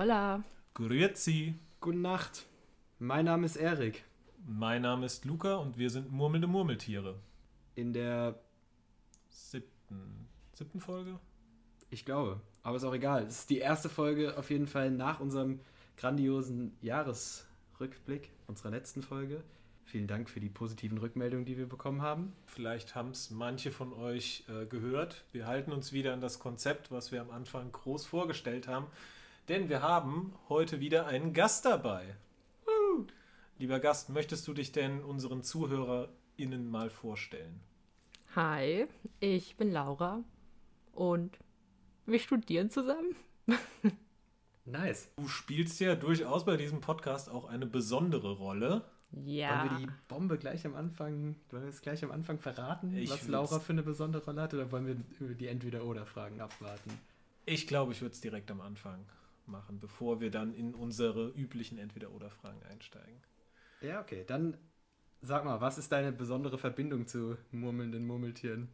Hola. Grüezi. Gute Nacht. Mein Name ist Erik. Mein Name ist Luca und wir sind murmelnde Murmeltiere. In der, Siebten, siebten Folge? ich glaube, aber ist auch egal. Es ist die erste Folge auf jeden Fall nach unserem grandiosen Jahresrückblick, unserer letzten Folge. Vielen Dank für die positiven Rückmeldungen, die wir bekommen haben. Vielleicht haben es manche von euch äh, gehört. Wir halten uns wieder an das Konzept, was wir am Anfang groß vorgestellt haben. Denn wir haben heute wieder einen Gast dabei. Woo! Lieber Gast, möchtest du dich denn unseren ZuhörerInnen mal vorstellen? Hi, ich bin Laura und wir studieren zusammen. Nice. Du spielst ja durchaus bei diesem Podcast auch eine besondere Rolle. Ja. Wollen wir die Bombe gleich am Anfang, wollen wir es gleich am Anfang verraten, Ich was Laura für eine besondere Rolle hat, oder wollen wir über die Entweder-Oder-Fragen abwarten? Ich glaube, ich würde es direkt am Anfang machen, bevor wir dann in unsere üblichen Entweder-Oder-Fragen einsteigen. Ja, okay. Dann sag mal, was ist deine besondere Verbindung zu murmelnden Murmeltieren?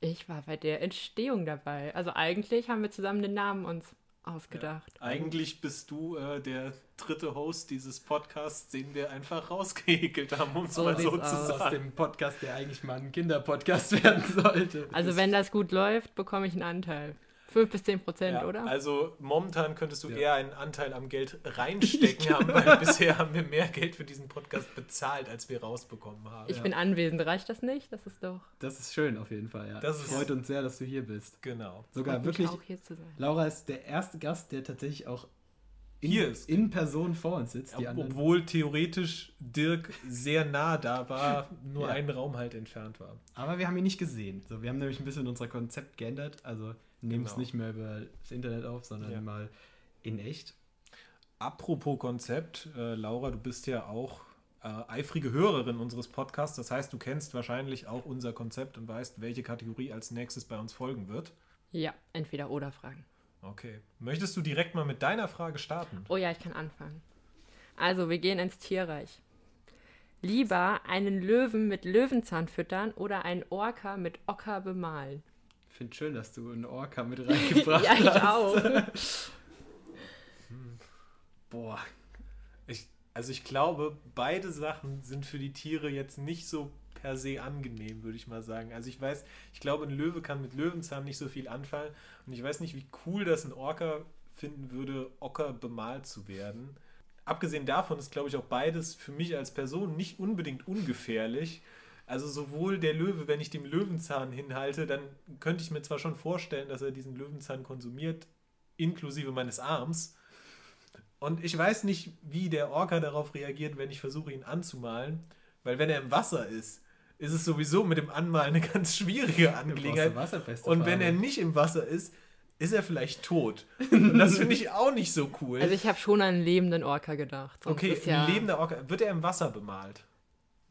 Ich war bei der Entstehung dabei. Also eigentlich haben wir zusammen den Namen uns ausgedacht. Eigentlich bist du äh, der dritte Host dieses Podcasts, den wir einfach rausgehekelt haben, um es So mal so zu aus. Aus sagen. dem Podcast, der eigentlich mal ein Kinderpodcast werden sollte. Also wenn das gut läuft, bekomme ich einen Anteil. 5 bis 10 Prozent, Ja, oder? Also momentan könntest du Ja. eher einen Anteil am Geld reinstecken haben, weil bisher haben wir mehr Geld für diesen Podcast bezahlt, als wir rausbekommen haben. ich bin anwesend. Reicht das nicht? Das ist doch. Das ist schön auf jeden Fall, ja. Das ist- Freut uns sehr, dass du hier bist. Genau. Sogar freut mich wirklich, auch hier zu sein. Laura ist der erste Gast, der tatsächlich auch in, Hier ist. in Person vor uns sitzt. Die Ob- anderen, Obwohl theoretisch Dirk sehr nah da war, nur Ja. einen Raum halt entfernt war. aber wir haben ihn nicht gesehen. So, wir haben nämlich ein bisschen unser Konzept geändert. Also nehmen es Genau. nicht mehr über das Internet auf, sondern Ja. mal in echt. Apropos Konzept, äh, Laura, du bist ja auch äh, eifrige Hörerin unseres Podcasts. Das heißt, du kennst wahrscheinlich auch unser Konzept und weißt, welche Kategorie als nächstes bei uns folgen wird. Ja, entweder oder Fragen. Okay. Möchtest du direkt mal mit deiner Frage starten? Oh ja, ich kann anfangen. Also, wir gehen ins Tierreich. Lieber einen Löwen mit Löwenzahn füttern oder einen Orca mit Ocker bemalen? Ich finde schön, dass du einen Orca mit reingebracht ja, ich hast. auch. Boah, Ich, also ich glaube, beide Sachen sind für die Tiere jetzt nicht so per se angenehm, würde ich mal sagen. Also ich weiß, ich glaube, ein Löwe kann mit Löwenzahn nicht so viel anfallen. Und ich weiß nicht, wie cool das ein Orca finden würde, Ocker bemalt zu werden. Abgesehen davon ist, glaube ich, auch beides für mich als Person nicht unbedingt ungefährlich. Also sowohl der Löwe, wenn ich dem Löwenzahn hinhalte, dann könnte ich mir zwar schon vorstellen, dass er diesen Löwenzahn konsumiert, inklusive meines Arms. Und ich weiß nicht, wie der Orca darauf reagiert, wenn ich versuche, ihn anzumalen. Weil wenn er im Wasser ist, ist es sowieso mit dem Anmalen eine ganz schwierige Angelegenheit. Und wenn er nicht im Wasser ist, ist er vielleicht tot. Und das finde ich auch nicht so cool. Also ich habe schon an einen lebenden Orca gedacht. sonst okay, ja, ein lebender Orca. Wird er im Wasser bemalt?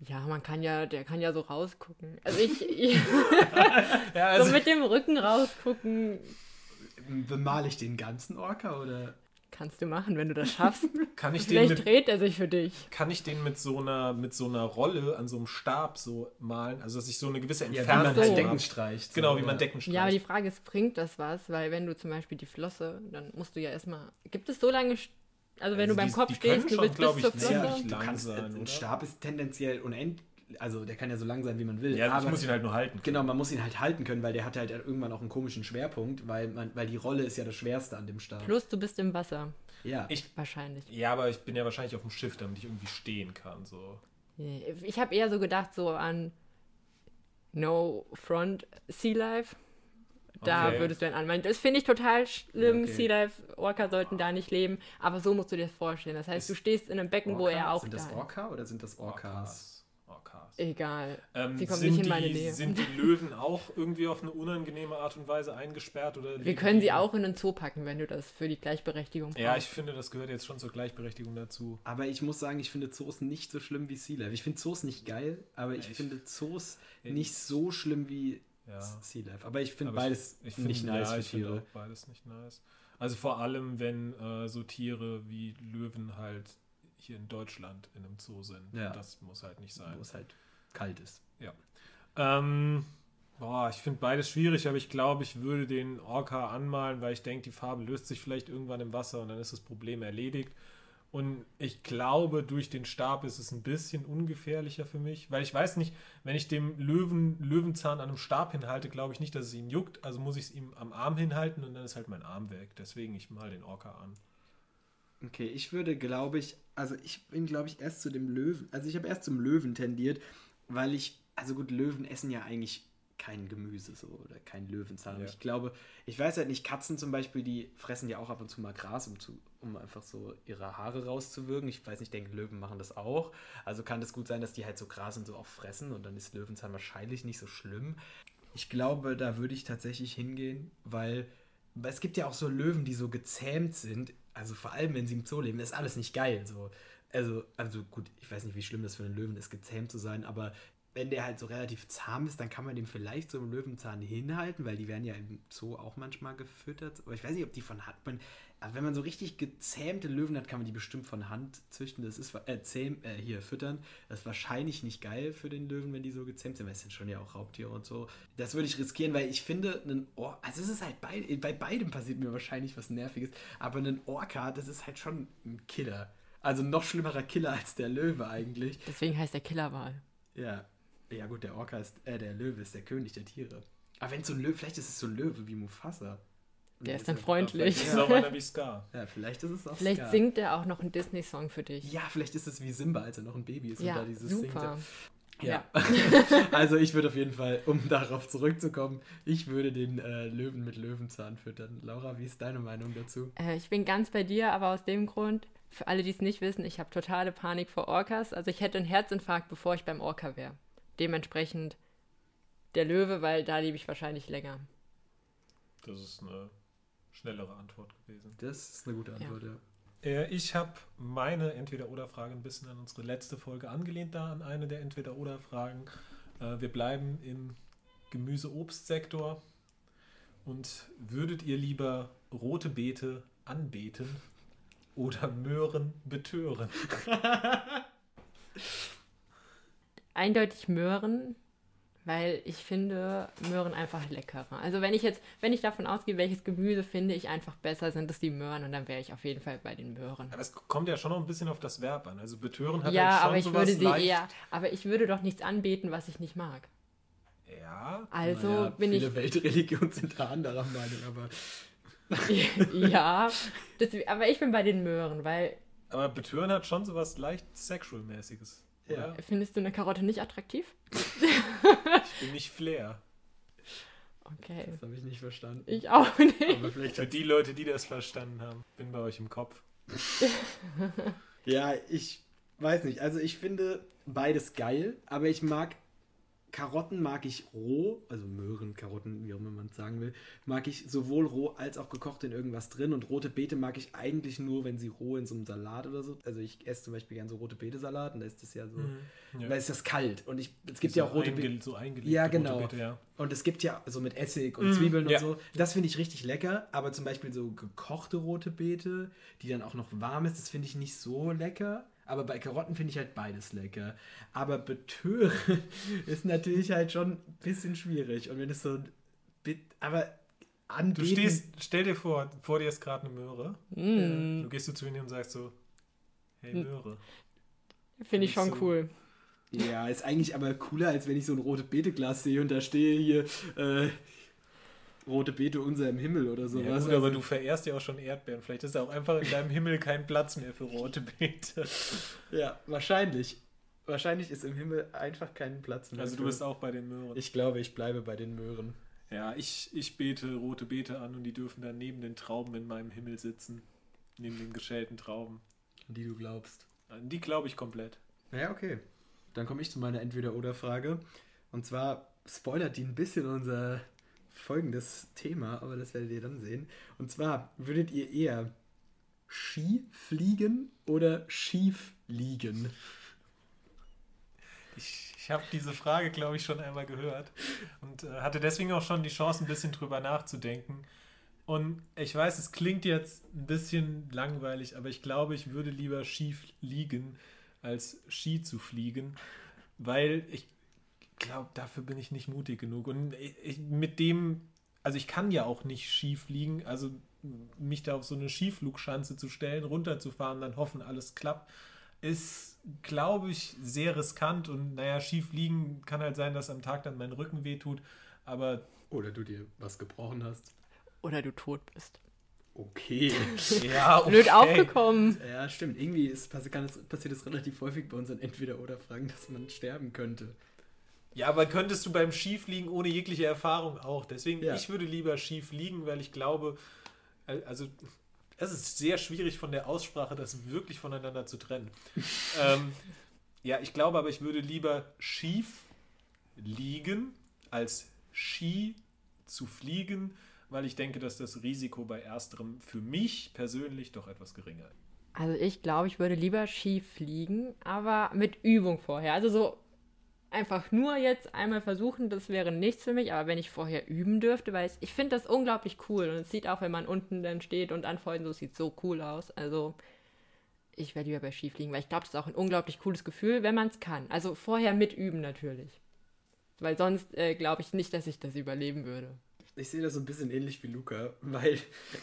Ja, man kann ja, der kann ja so rausgucken. Also ich, ich Ja, also so mit dem Rücken rausgucken Bemale ich den ganzen Orca oder? kannst du machen, wenn du das schaffst. kann, ich den Vielleicht mit, dreht er sich für dich. kann ich den mit so, einer, mit so einer Rolle an so einem Stab so malen? Also, dass ich so eine gewisse Ja, wie Entfernung man so. Decken streicht. Genau, so, wie man? Decken streicht. Ja, aber die Frage ist, bringt das was? Weil wenn du zum Beispiel die Flosse, dann musst du ja erstmal. Gibt es so lange. Also wenn Also du beim die- Kopf die können stehst, du glaub bis ich, zur sehr Flosse. Du kannst, sein, ein? Stab ist tendenziell unendlich, also der kann ja so lang sein, wie man will. ja, ich aber muss ihn halt nur halten. Genau, man muss ihn halt halten können, weil der hat halt irgendwann auch einen komischen Schwerpunkt, weil, man, weil die Rolle ist ja das Schwerste an dem Stab. Plus du bist im Wasser. ja. Ich, Wahrscheinlich. ja, aber ich bin ja wahrscheinlich auf dem Schiff, damit ich irgendwie stehen kann. So. Nee, Ich habe eher so gedacht, so an No Front Sea Life. Da Okay. würdest du einen anmalen. Das finde ich total schlimm. Okay. Sea Life, Orca sollten da nicht leben. Aber so musst du dir das vorstellen. Das heißt, du stehst in einem Becken, wo Orca? er auch Sind das da ist. Orca oder sind das Orcas? Orcas. Egal. Ähm, Sie kommen sind nicht in die, meine Nähe. Sind die Löwen auch irgendwie auf eine unangenehme Art und Weise eingesperrt? Oder Wir können die- sie auch in den Zoo packen, wenn du das für die Gleichberechtigung brauchst. Ja, ich finde, das gehört jetzt schon zur Gleichberechtigung dazu. Aber ich muss sagen, ich finde Zoos nicht so schlimm wie Sea Life. Ich finde Zoos nicht geil, aber ich, Ich- finde Zoos ich- nicht so schlimm wie Ja. Sea Life. Aber ich finde beides ich nicht finde, nice ja, für ich finde Tiere. auch beides nicht nice. Also vor allem, wenn äh, so Tiere wie Löwen halt hier in Deutschland in einem Zoo sind. Ja. Das muss halt nicht sein. Wo es halt kalt ist. Ähm, Boah, ich finde beides schwierig, aber ich glaube, ich würde den Orca anmalen, weil ich denke, die Farbe löst sich vielleicht irgendwann im Wasser und dann ist das Problem erledigt. Und ich glaube, durch den Stab ist es ein bisschen ungefährlicher für mich, weil ich weiß nicht, wenn ich dem Löwen, Löwenzahn an einem Stab hinhalte, glaube ich nicht, dass es ihn juckt. Also muss ich es ihm am Arm hinhalten und dann ist halt mein Arm weg. Deswegen ich mal den Orca an. Okay, ich würde, glaube ich, also ich bin, glaube ich, erst zu dem Löwen, also ich habe erst zum Löwen tendiert, weil ich, also gut, Löwen essen ja eigentlich kein Gemüse so oder kein Löwenzahn. Ja. Ich glaube, ich weiß halt nicht, Katzen zum Beispiel, die fressen ja auch ab und zu mal Gras, um, zu, um einfach so ihre Haare rauszuwirken. Ich weiß nicht, ich denke, Löwen machen das auch. Also kann es gut sein, dass die halt so Gras und so auch fressen und dann ist Löwenzahn wahrscheinlich nicht so schlimm. Ich glaube, da würde ich tatsächlich hingehen, weil, weil es gibt ja auch so Löwen, die so gezähmt sind. Also vor allem, wenn sie im Zoo leben, ist alles nicht geil. So. Also, also gut, ich weiß nicht, wie schlimm das für einen Löwen ist, gezähmt zu sein, aber wenn der halt so relativ zahm ist, dann kann man dem vielleicht so einen Löwenzahn hinhalten, weil die werden ja im Zoo auch manchmal gefüttert. Aber ich weiß nicht, ob die von Hand. Man, aber wenn man so richtig gezähmte Löwen hat, kann man die bestimmt von Hand züchten. Das ist äh, zähm, äh, hier füttern. Das ist wahrscheinlich nicht geil für den Löwen, wenn die so gezähmt sind, weil es sind schon ja auch Raubtiere und so. Das würde ich riskieren, weil ich finde, ein Or also es ist halt bei, bei beidem passiert mir wahrscheinlich was Nerviges, aber ein Orca, das ist halt schon ein Killer. Also noch schlimmerer Killer als der Löwe eigentlich. Deswegen heißt der Killerwal. Ja. Ja gut, der Orca ist, äh, der Löwe ist der König der Tiere. Aber wenn so ein Löwe, vielleicht ist es so ein Löwe wie Mufasa. Und Der ist ist dann ja- freundlich. Das ist auch einer wie Scar. Ja, vielleicht ist es auch Vielleicht Scar. singt er auch noch einen Disney-Song für dich. Ja, vielleicht ist es wie Simba, als er noch ein Baby ist und Ja, da dieses super. singt. Ja. also ich würde auf jeden Fall, um darauf zurückzukommen, ich würde den äh, Löwen mit Löwenzahn füttern. Laura, wie ist deine Meinung dazu? Äh, ich bin ganz bei dir, aber aus dem Grund, für alle, die es nicht wissen, ich habe totale Panik vor Orcas. Also ich hätte einen Herzinfarkt, bevor ich beim Orca wäre. Dementsprechend der Löwe, weil da lebe ich wahrscheinlich länger. Das ist eine schnellere Antwort gewesen. Das ist eine gute Antwort, ja. Äh, Ich habe meine Entweder-Oder-Frage ein bisschen an unsere letzte Folge angelehnt, da an eine der Entweder-Oder-Fragen. Äh, Wir bleiben im Gemüse-Obst-Sektor. Und würdet ihr lieber rote Beete anbeten oder Möhren betören? Eindeutig Möhren, weil ich finde Möhren einfach leckerer. Also wenn ich jetzt, wenn ich davon ausgehe, welches Gemüse finde ich einfach besser, sind es die Möhren und dann wäre ich auf jeden Fall bei den Möhren. Aber es kommt ja schon noch ein bisschen auf das Verb an. Also betören hat Ja, halt schon aber ich sowas würde sie leicht. eher, aber ich würde doch nichts anbeten, was ich nicht mag. Ja, Also Naja, bin ich viele Weltreligionen sind da anderer Meinung, aber ja, das, aber ich bin bei den Möhren, weil aber betören hat schon sowas leicht Sexual-mäßiges. Ja. findest du eine Karotte nicht attraktiv? Ich bin nicht Flair. Okay. das habe ich nicht verstanden. Ich auch nicht. Aber vielleicht Für die Leute, die das verstanden haben, bin bei euch im Kopf. Ja, ich weiß nicht. Also ich finde beides geil, aber ich mag Karotten mag ich roh, also Möhren, Karotten, wie auch immer man es sagen will, mag ich sowohl roh als auch gekocht in irgendwas drin. Und rote Beete mag ich eigentlich nur, wenn sie roh in so einem Salat oder so. Also ich esse zum Beispiel gerne so rote Beete-Salat und da ist das ja so, Ja. weil es ist das kalt. Und ich, es gibt so ja auch rote Beete. So. Ja, genau. Beete, ja. Und es gibt ja so mit Essig und Mm, Zwiebeln ja. und so. Das finde ich richtig lecker. Aber zum Beispiel so gekochte rote Beete, die dann auch noch warm ist, das finde ich nicht so lecker. Aber bei Karotten finde ich halt beides lecker. Aber betören ist natürlich halt schon ein bisschen schwierig. Und wenn es so. aber Du anbieten. stehst, stell dir vor, vor dir ist gerade eine Möhre. Mm, Du gehst du zu ihnen und sagst so, hey Hm. Möhre. Finde ich schon so- cool. Ja, ist eigentlich aber cooler, als wenn ich so ein rote Beete-Glas sehe und da stehe hier. Äh, rote Beete unser im Himmel oder sowas. Ja, gut, Also- aber du verehrst ja auch schon Erdbeeren. Vielleicht ist auch einfach in deinem Himmel kein Platz mehr für rote Beete. Ja, wahrscheinlich. Wahrscheinlich ist im Himmel einfach kein Platz mehr. Also du bist auch bei den Möhren. Ich glaube, ich bleibe bei den Möhren. Ja, ich, ich bete rote Beete an und die dürfen dann neben den Trauben in meinem Himmel sitzen. Neben den geschälten Trauben. An die du glaubst. An die glaube ich komplett. Ja, okay. Dann komme ich zu meiner Entweder-Oder-Frage. Und zwar spoilert die ein bisschen unser folgendes Thema, aber das werdet ihr dann sehen. Und zwar, würdet ihr eher Ski fliegen oder schief liegen? Ich, ich habe diese Frage, glaube ich, schon einmal gehört und äh, hatte deswegen auch schon die Chance, ein bisschen drüber nachzudenken. Und ich weiß, es klingt jetzt ein bisschen langweilig, aber ich glaube, ich würde lieber schief liegen, als Ski zu fliegen, weil ich glaube, dafür bin ich nicht mutig genug. Und ich, mit dem, also ich kann ja auch nicht schief liegen, also mich da auf so eine Skiflugschanze zu stellen, runterzufahren, dann hoffen, alles klappt, ist, glaube ich, sehr riskant. Und naja, schief liegen kann halt sein, dass am Tag dann mein Rücken wehtut. Aber. Oder du dir was gebrochen hast. Oder du tot bist. Okay. ja, okay. Blöd aufgekommen. Ja, stimmt. Irgendwie ist, kann es, passiert es relativ häufig bei unseren Entweder-Oder-Fragen, dass man sterben könnte. Ja, aber könntest du beim Schiefliegen ohne jegliche Erfahrung auch. Deswegen, ja. ich würde lieber schief liegen, weil ich glaube, also es ist sehr schwierig von der Aussprache, das wirklich voneinander zu trennen. ähm, ja, ich glaube aber, ich würde lieber schief liegen, als Ski zu fliegen, weil ich denke, dass das Risiko bei ersterem für mich persönlich doch etwas geringer ist. Also ich glaube, ich würde lieber Ski fliegen, aber mit Übung vorher. Also so einfach nur jetzt einmal versuchen, das wäre nichts für mich, aber wenn ich vorher üben dürfte, weil ich, ich finde das unglaublich cool und es sieht auch, wenn man unten dann steht und anfeuern, so sieht so cool aus. Also ich werde lieber bei Skifliegen, weil ich glaube, das ist auch ein unglaublich cooles Gefühl, wenn man es kann. Also vorher mit üben natürlich. Weil sonst äh, glaube ich nicht, dass ich das überleben würde. Ich sehe das so ein bisschen ähnlich wie Luca, weil,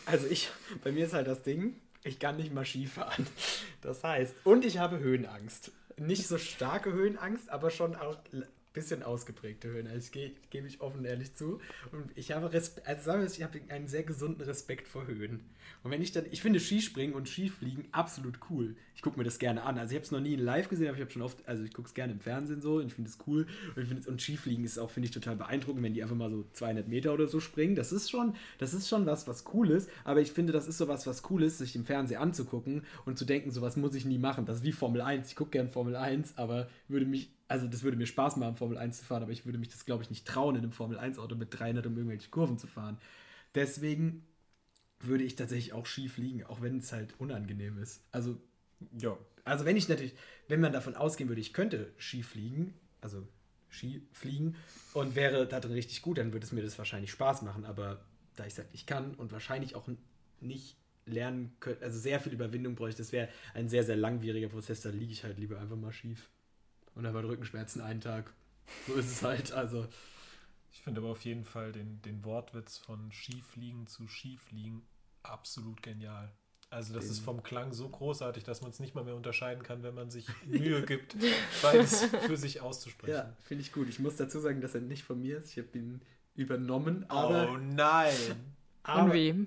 also ich, bei mir ist halt das Ding, ich kann nicht mal Skifahren. Das heißt, und ich habe Höhenangst nicht so starke Höhenangst, aber schon auch bisschen ausgeprägte Höhenangst. Ich gebe ich offen ehrlich zu. Und ich habe Respe also sagen wir, ich habe einen sehr gesunden Respekt vor Höhen. Und wenn ich dann, ich finde Skispringen und Skifliegen absolut cool. Ich gucke mir das gerne an. Also ich habe es noch nie live gesehen, aber ich habe schon oft, also ich gucke es gerne im Fernsehen so und ich finde es cool. Und, ich find, und Skifliegen ist auch, finde ich, total beeindruckend, wenn die einfach mal so 200 Meter oder so springen. Das ist schon, das ist schon was, was cool ist. Aber ich finde, das ist so was, was cool ist, sich im Fernsehen anzugucken und zu denken, sowas muss ich nie machen. Das ist wie Formel 1. Ich gucke gerne Formel 1, aber würde mich also das würde mir Spaß machen, Formel 1 zu fahren, aber ich würde mich das, glaube ich, nicht trauen, in einem Formel 1 Auto mit 300 um irgendwelche Kurven zu fahren. Deswegen würde ich tatsächlich auch Ski fliegen, auch wenn es halt unangenehm ist. Also, ja. Also, wenn ich natürlich, wenn man davon ausgehen würde, ich könnte Ski fliegen, also Ski fliegen und wäre da drin richtig gut, dann würde es mir das wahrscheinlich Spaß machen. Aber da ich es halt nicht kann und wahrscheinlich auch nicht lernen könnte, also sehr viel Überwindung bräuchte, das wäre ein sehr, sehr langwieriger Prozess, dann liege ich halt lieber einfach mal schief. Und dann war Rückenschmerzen einen Tag. So ist es halt. Also. Ich finde aber auf jeden Fall den, den Wortwitz von Skifliegen zu Skifliegen absolut genial. Also das den. ist vom Klang so großartig, dass man es nicht mal mehr unterscheiden kann, wenn man sich Mühe gibt, beides für sich auszusprechen. Ja, finde ich gut. Ich muss dazu sagen, dass er nicht von mir ist. Ich habe ihn übernommen. Aber, oh nein! Von wem?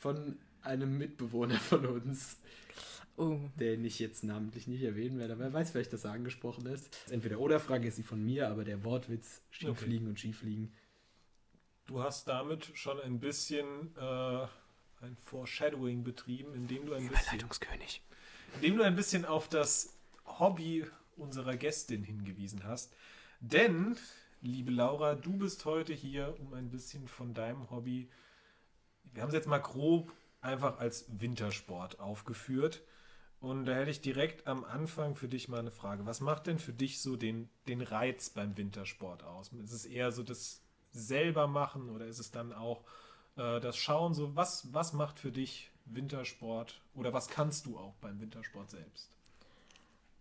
Von einem Mitbewohner von uns. Oh. Den ich jetzt namentlich nicht erwähnen werde, aber wer weiß, vielleicht, dass er angesprochen ist. Entweder oder Frage ist sie von mir, aber der Wortwitz Skifliegen okay. und Skifliegen Du hast damit schon ein bisschen äh, ein Foreshadowing betrieben, indem du ein bisschen, indem du ein bisschen auf das Hobby unserer Gästin hingewiesen hast. Denn, liebe Laura, du bist heute hier, um ein bisschen von deinem Hobby, wir haben es jetzt mal grob einfach als Wintersport aufgeführt. Und da hätte ich direkt am Anfang für dich mal eine Frage. Was macht denn für dich so den, den Reiz beim Wintersport aus? Ist es eher so das selber machen oder ist es dann auch äh, das Schauen? So, was, was macht für dich Wintersport oder was kannst du auch beim Wintersport selbst?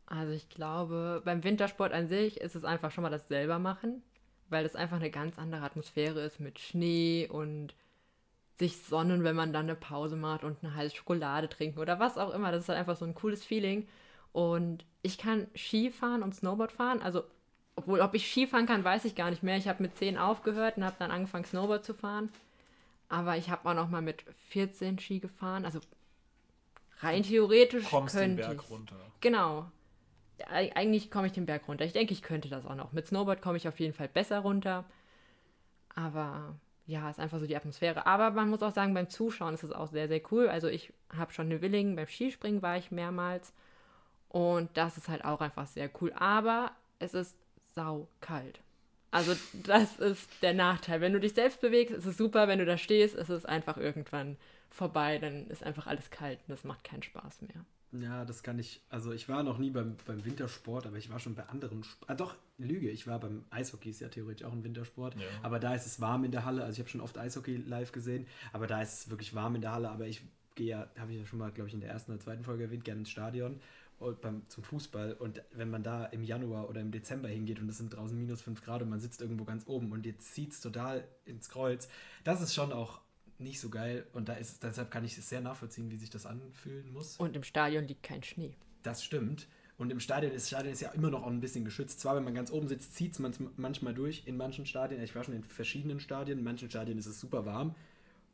Also ich glaube, beim Wintersport an sich ist es einfach schon mal das selber machen, weil es einfach eine ganz andere Atmosphäre ist mit Schnee und sich sonnen, wenn man dann eine Pause macht und eine heiße Schokolade trinken oder was auch immer. Das ist halt einfach so ein cooles Feeling. Und ich kann Ski fahren und Snowboard fahren. Also obwohl, ob ich Skifahren kann, weiß ich gar nicht mehr. Ich habe mit 10 aufgehört und habe dann angefangen, Snowboard zu fahren. Aber ich habe auch noch mal mit 14 Ski gefahren. Also rein theoretisch Kommst könnte den Berg ich. runter. Genau. Eigentlich komme ich den Berg runter. Ich denke, ich könnte das auch noch. Mit Snowboard komme ich auf jeden Fall besser runter. Aber ja, ist einfach so die Atmosphäre. Aber man muss auch sagen, beim Zuschauen ist es auch sehr, sehr cool. Also ich habe schon eine Willingen, beim Skispringen war ich mehrmals. Und das ist halt auch einfach sehr cool. Aber es ist sau kalt. Also das ist der Nachteil. Wenn du dich selbst bewegst, ist es super. Wenn du da stehst, ist es einfach irgendwann vorbei. Dann ist einfach alles kalt und das macht keinen Spaß mehr. Ja, das kann ich. Also ich war noch nie beim, beim Wintersport, aber ich war schon bei anderen. Sp ah, doch, Lüge. Ich war beim Eishockey, ist ja theoretisch auch ein Wintersport. Ja. Aber da ist es warm in der Halle. Also ich habe schon oft Eishockey live gesehen, aber da ist es wirklich warm in der Halle. Aber ich gehe ja, habe ich ja schon mal, glaube ich, in der ersten oder zweiten Folge erwähnt, gerne ins Stadion. und beim, zum Fußball und wenn man da im Januar oder im Dezember hingeht und es sind draußen minus 5 Grad und man sitzt irgendwo ganz oben und jetzt zieht es total ins Kreuz, das ist schon auch nicht so geil und da ist, deshalb kann ich es sehr nachvollziehen, wie sich das anfühlen muss. Und im Stadion liegt kein Schnee. Das stimmt. Und im Stadion ist, Stadion ist ja immer noch auch ein bisschen geschützt. Zwar, wenn man ganz oben sitzt, zieht es manchmal durch in manchen Stadien. Ich war schon in verschiedenen Stadien. In manchen Stadien ist es super warm.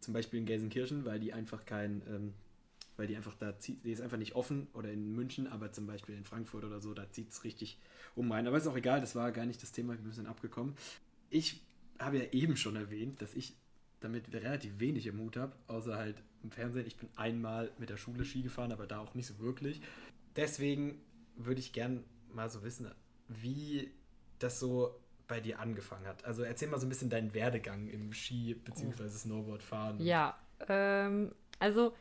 Zum Beispiel in Gelsenkirchen, weil die einfach kein, ähm, weil die einfach da zieht, die ist einfach nicht offen. Oder in München, aber zum Beispiel in Frankfurt oder so, da zieht es richtig um rein. Aber ist auch egal, das war gar nicht das Thema, wir sind abgekommen. Ich habe ja eben schon erwähnt, dass ich damit relativ wenig im Mut habe, außer halt im Fernsehen. Ich bin einmal mit der Schule Ski gefahren, aber da auch nicht so wirklich. Deswegen würde ich gern mal so wissen, wie das so bei dir angefangen hat. Also erzähl mal so ein bisschen deinen Werdegang im Ski- bzw. Snowboardfahren. Ja, ähm, also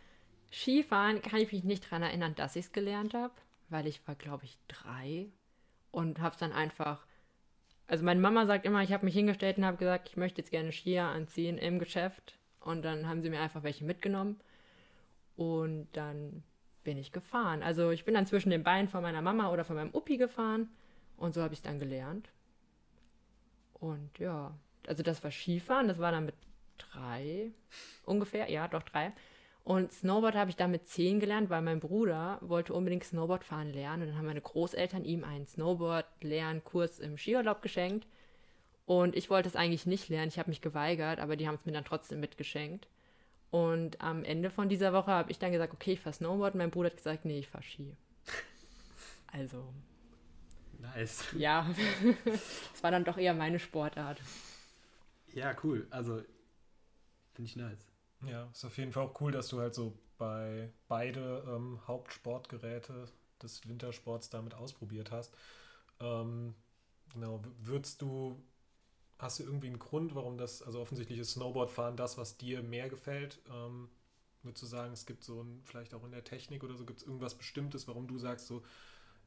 Skifahren kann ich mich nicht daran erinnern, dass ich es gelernt habe, weil ich war, glaube ich, drei und habe es dann einfach. Also meine Mama sagt immer, ich habe mich hingestellt und habe gesagt, ich möchte jetzt gerne Skier anziehen im Geschäft. Und dann haben sie mir einfach welche mitgenommen. Und dann bin ich gefahren. Also ich bin dann zwischen den Beinen von meiner Mama oder von meinem Uppi gefahren und so habe ich es dann gelernt. Und ja, also das war Skifahren, das war dann mit drei ungefähr, ja, doch drei. Und Snowboard habe ich dann mit zehn gelernt, weil mein Bruder wollte unbedingt Snowboard fahren lernen. Und dann haben meine Großeltern ihm einen Snowboard-Lernkurs im Skiurlaub geschenkt. Und ich wollte es eigentlich nicht lernen, ich habe mich geweigert, aber die haben es mir dann trotzdem mitgeschenkt. Und am Ende von dieser Woche habe ich dann gesagt, okay, ich fahre Snowboard. Mein Bruder hat gesagt, nee, ich fahre Ski. Also. Nice. Ja, es war dann doch eher meine Sportart. Ja, cool. Also, finde ich nice. Ja, ist auf jeden Fall auch cool, dass du halt so bei beide ähm, Hauptsportgeräte des Wintersports damit ausprobiert hast. Ähm, genau, würdest du Hast du irgendwie einen Grund, warum das, also offensichtlich ist Snowboardfahren das, was dir mehr gefällt? Ähm, würdest du sagen, es gibt so ein, vielleicht auch in der Technik oder so, gibt es irgendwas Bestimmtes, warum du sagst, so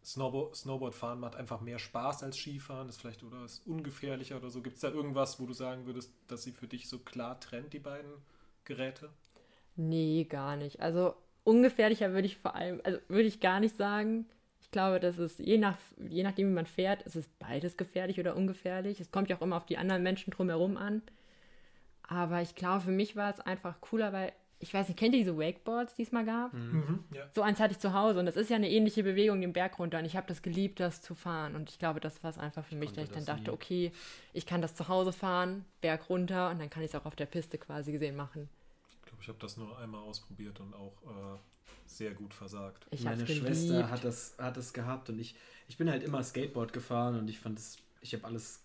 Snowboard, Snowboardfahren macht einfach mehr Spaß als Skifahren, ist vielleicht oder ist ungefährlicher oder so? Gibt es da irgendwas, wo du sagen würdest, dass sie für dich so klar trennt, die beiden Geräte? Nee, gar nicht. Also ungefährlicher würde ich vor allem, also würde ich gar nicht sagen. Ich glaube, das ist je, nach, je nachdem, wie man fährt, ist es beides gefährlich oder ungefährlich. Es kommt ja auch immer auf die anderen Menschen drumherum an. Aber ich glaube, für mich war es einfach cooler, weil, ich weiß nicht, kennt ihr diese Wakeboards, die es mal gab? Mhm, ja. So eins hatte ich zu Hause und das ist ja eine ähnliche Bewegung den Berg runter und ich habe das geliebt, das zu fahren. Und ich glaube, das war es einfach für Ich mich, dass ich dann dachte, nie. okay, ich kann das zu Hause fahren, Berg runter und dann kann ich es auch auf der Piste quasi gesehen machen. Ich glaube, ich habe das nur einmal ausprobiert und auch äh, sehr gut versagt. Ich Meine. Schwester hat das, hat das gehabt und ich, ich bin halt immer Skateboard gefahren und ich fand es, ich habe alles,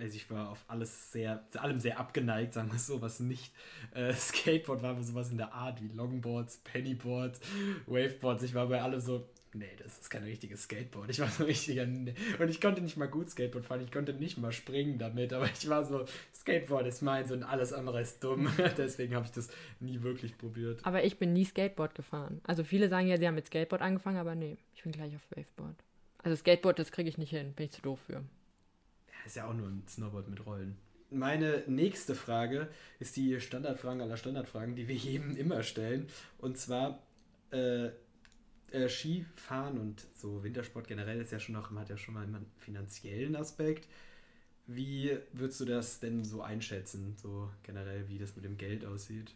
also ich war auf alles sehr, zu allem sehr abgeneigt, sagen wir so, was nicht äh, Skateboard war, aber sowas in der Art wie Longboards, Pennyboards, Waveboards. Ich war bei allem so, nee, das ist kein richtiges Skateboard. Ich war so richtiger, und ich konnte nicht mal gut Skateboard fahren, ich konnte nicht mal springen damit, aber ich war so, Skateboard ist meins und alles andere ist dumm. Deswegen habe ich das nie wirklich probiert. Aber ich bin nie Skateboard gefahren. Also viele sagen ja, sie haben mit Skateboard angefangen, aber nee, ich bin gleich auf Waveboard. Also Skateboard, das kriege ich nicht hin, bin ich zu doof für. Ist ja auch nur ein Snowboard mit Rollen. Meine nächste Frage ist die Standardfragen aller Standardfragen, die wir jedem immer stellen. Und zwar äh, äh, Skifahren und so Wintersport generell ist ja schon noch, hat ja schon mal einen finanziellen Aspekt. Wie würdest du das denn so einschätzen, so generell, wie das mit dem Geld aussieht?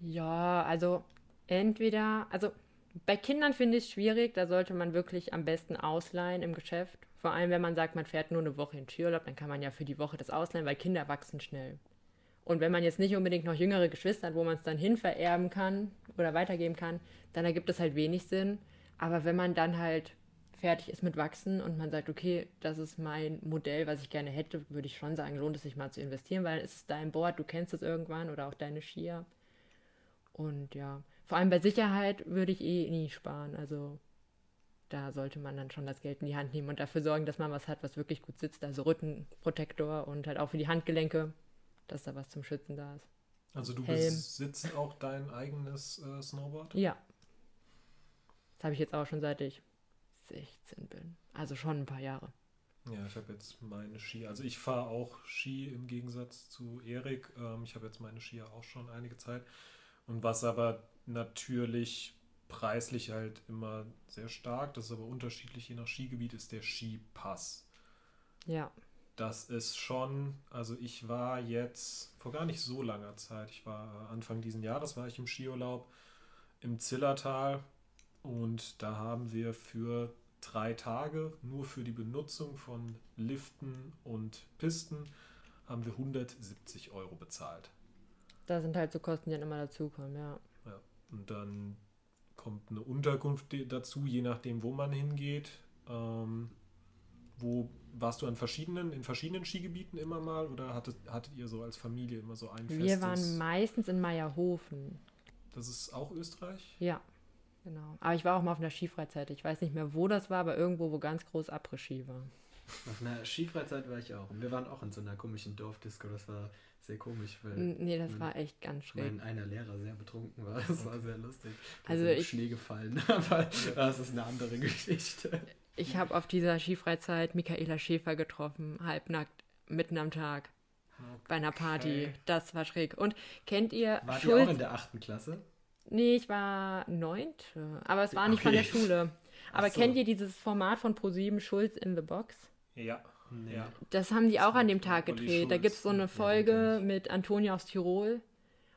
Ja, also entweder, also bei Kindern finde ich es schwierig, da sollte man wirklich am besten ausleihen im Geschäft. Vor allem, wenn man sagt, man fährt nur eine Woche in Skiurlaub, dann kann man ja für die Woche das ausleihen, weil Kinder wachsen schnell. Und wenn man jetzt nicht unbedingt noch jüngere Geschwister hat, wo man es dann hin vererben kann oder weitergeben kann, dann ergibt es halt wenig Sinn. Aber wenn man dann halt fertig ist mit Wachsen und man sagt, okay, das ist mein Modell, was ich gerne hätte, würde ich schon sagen, lohnt es sich mal zu investieren, weil es ist dein Board, du kennst es irgendwann oder auch deine Skier. Und ja, vor allem bei Sicherheit würde ich eh nie sparen. Also da sollte man dann schon das Geld in die Hand nehmen und dafür sorgen, dass man was hat, was wirklich gut sitzt. Also Rückenprotektor und halt auch für die Handgelenke, dass da was zum Schützen da ist. Also du Helm. besitzt auch dein eigenes äh, Snowboard? Ja. Das habe ich jetzt auch schon seit ich 16 bin. Also schon ein paar Jahre. Ja, ich habe jetzt meine Skier. Also ich fahre auch Ski im Gegensatz zu Erik. Ähm, ich habe jetzt meine Skier auch schon einige Zeit. Und was aber natürlich preislich halt immer sehr stark. Das ist aber unterschiedlich je nach Skigebiet, ist der Skipass. Ja. Das ist schon, also ich war jetzt vor gar nicht so langer Zeit, ich war Anfang diesen Jahres, war ich im Skiurlaub im Zillertal und da haben wir für drei Tage nur für die Benutzung von Liften und Pisten haben wir 170 Euro bezahlt. Da sind halt so Kosten, die dann immer dazukommen, ja. Ja, und dann kommt eine Unterkunft dazu, je nachdem, wo man hingeht. Ähm, wo warst du an verschiedenen, in verschiedenen Skigebieten immer mal oder hattet, hattet ihr so als Familie immer so ein Wir waren meistens in Meierhofen. Das ist auch Österreich? Ja, genau. Aber ich war auch mal auf einer Skifreizeit. Ich weiß nicht mehr, wo das war, aber irgendwo, wo ganz groß Après-Ski war. Auf einer Skifreizeit war ich auch. Und wir waren auch in so einer komischen Dorfdisco. Das war sehr komisch. Weil nee, das mein, war echt ganz schräg. Mein einer Lehrer sehr betrunken war. Das war sehr lustig. Da also ist ich, Schnee gefallen. Aber das ist eine andere Geschichte. Ich habe auf dieser Skifreizeit Michaela Schäfer getroffen, halbnackt, mitten am Tag. Okay. Bei einer Party. Das war schräg. Und kennt ihr. War Schulz? auch in der achten Klasse? Nee, ich war neunte. Aber es war nicht okay. von der Schule. Aber so. kennt ihr dieses Format von ProSieben Schulz in the Box? Ja. Nee. Das haben die auch an dem Tag gedreht. Da gibt es so eine Folge ja, mit Antonia aus Tirol.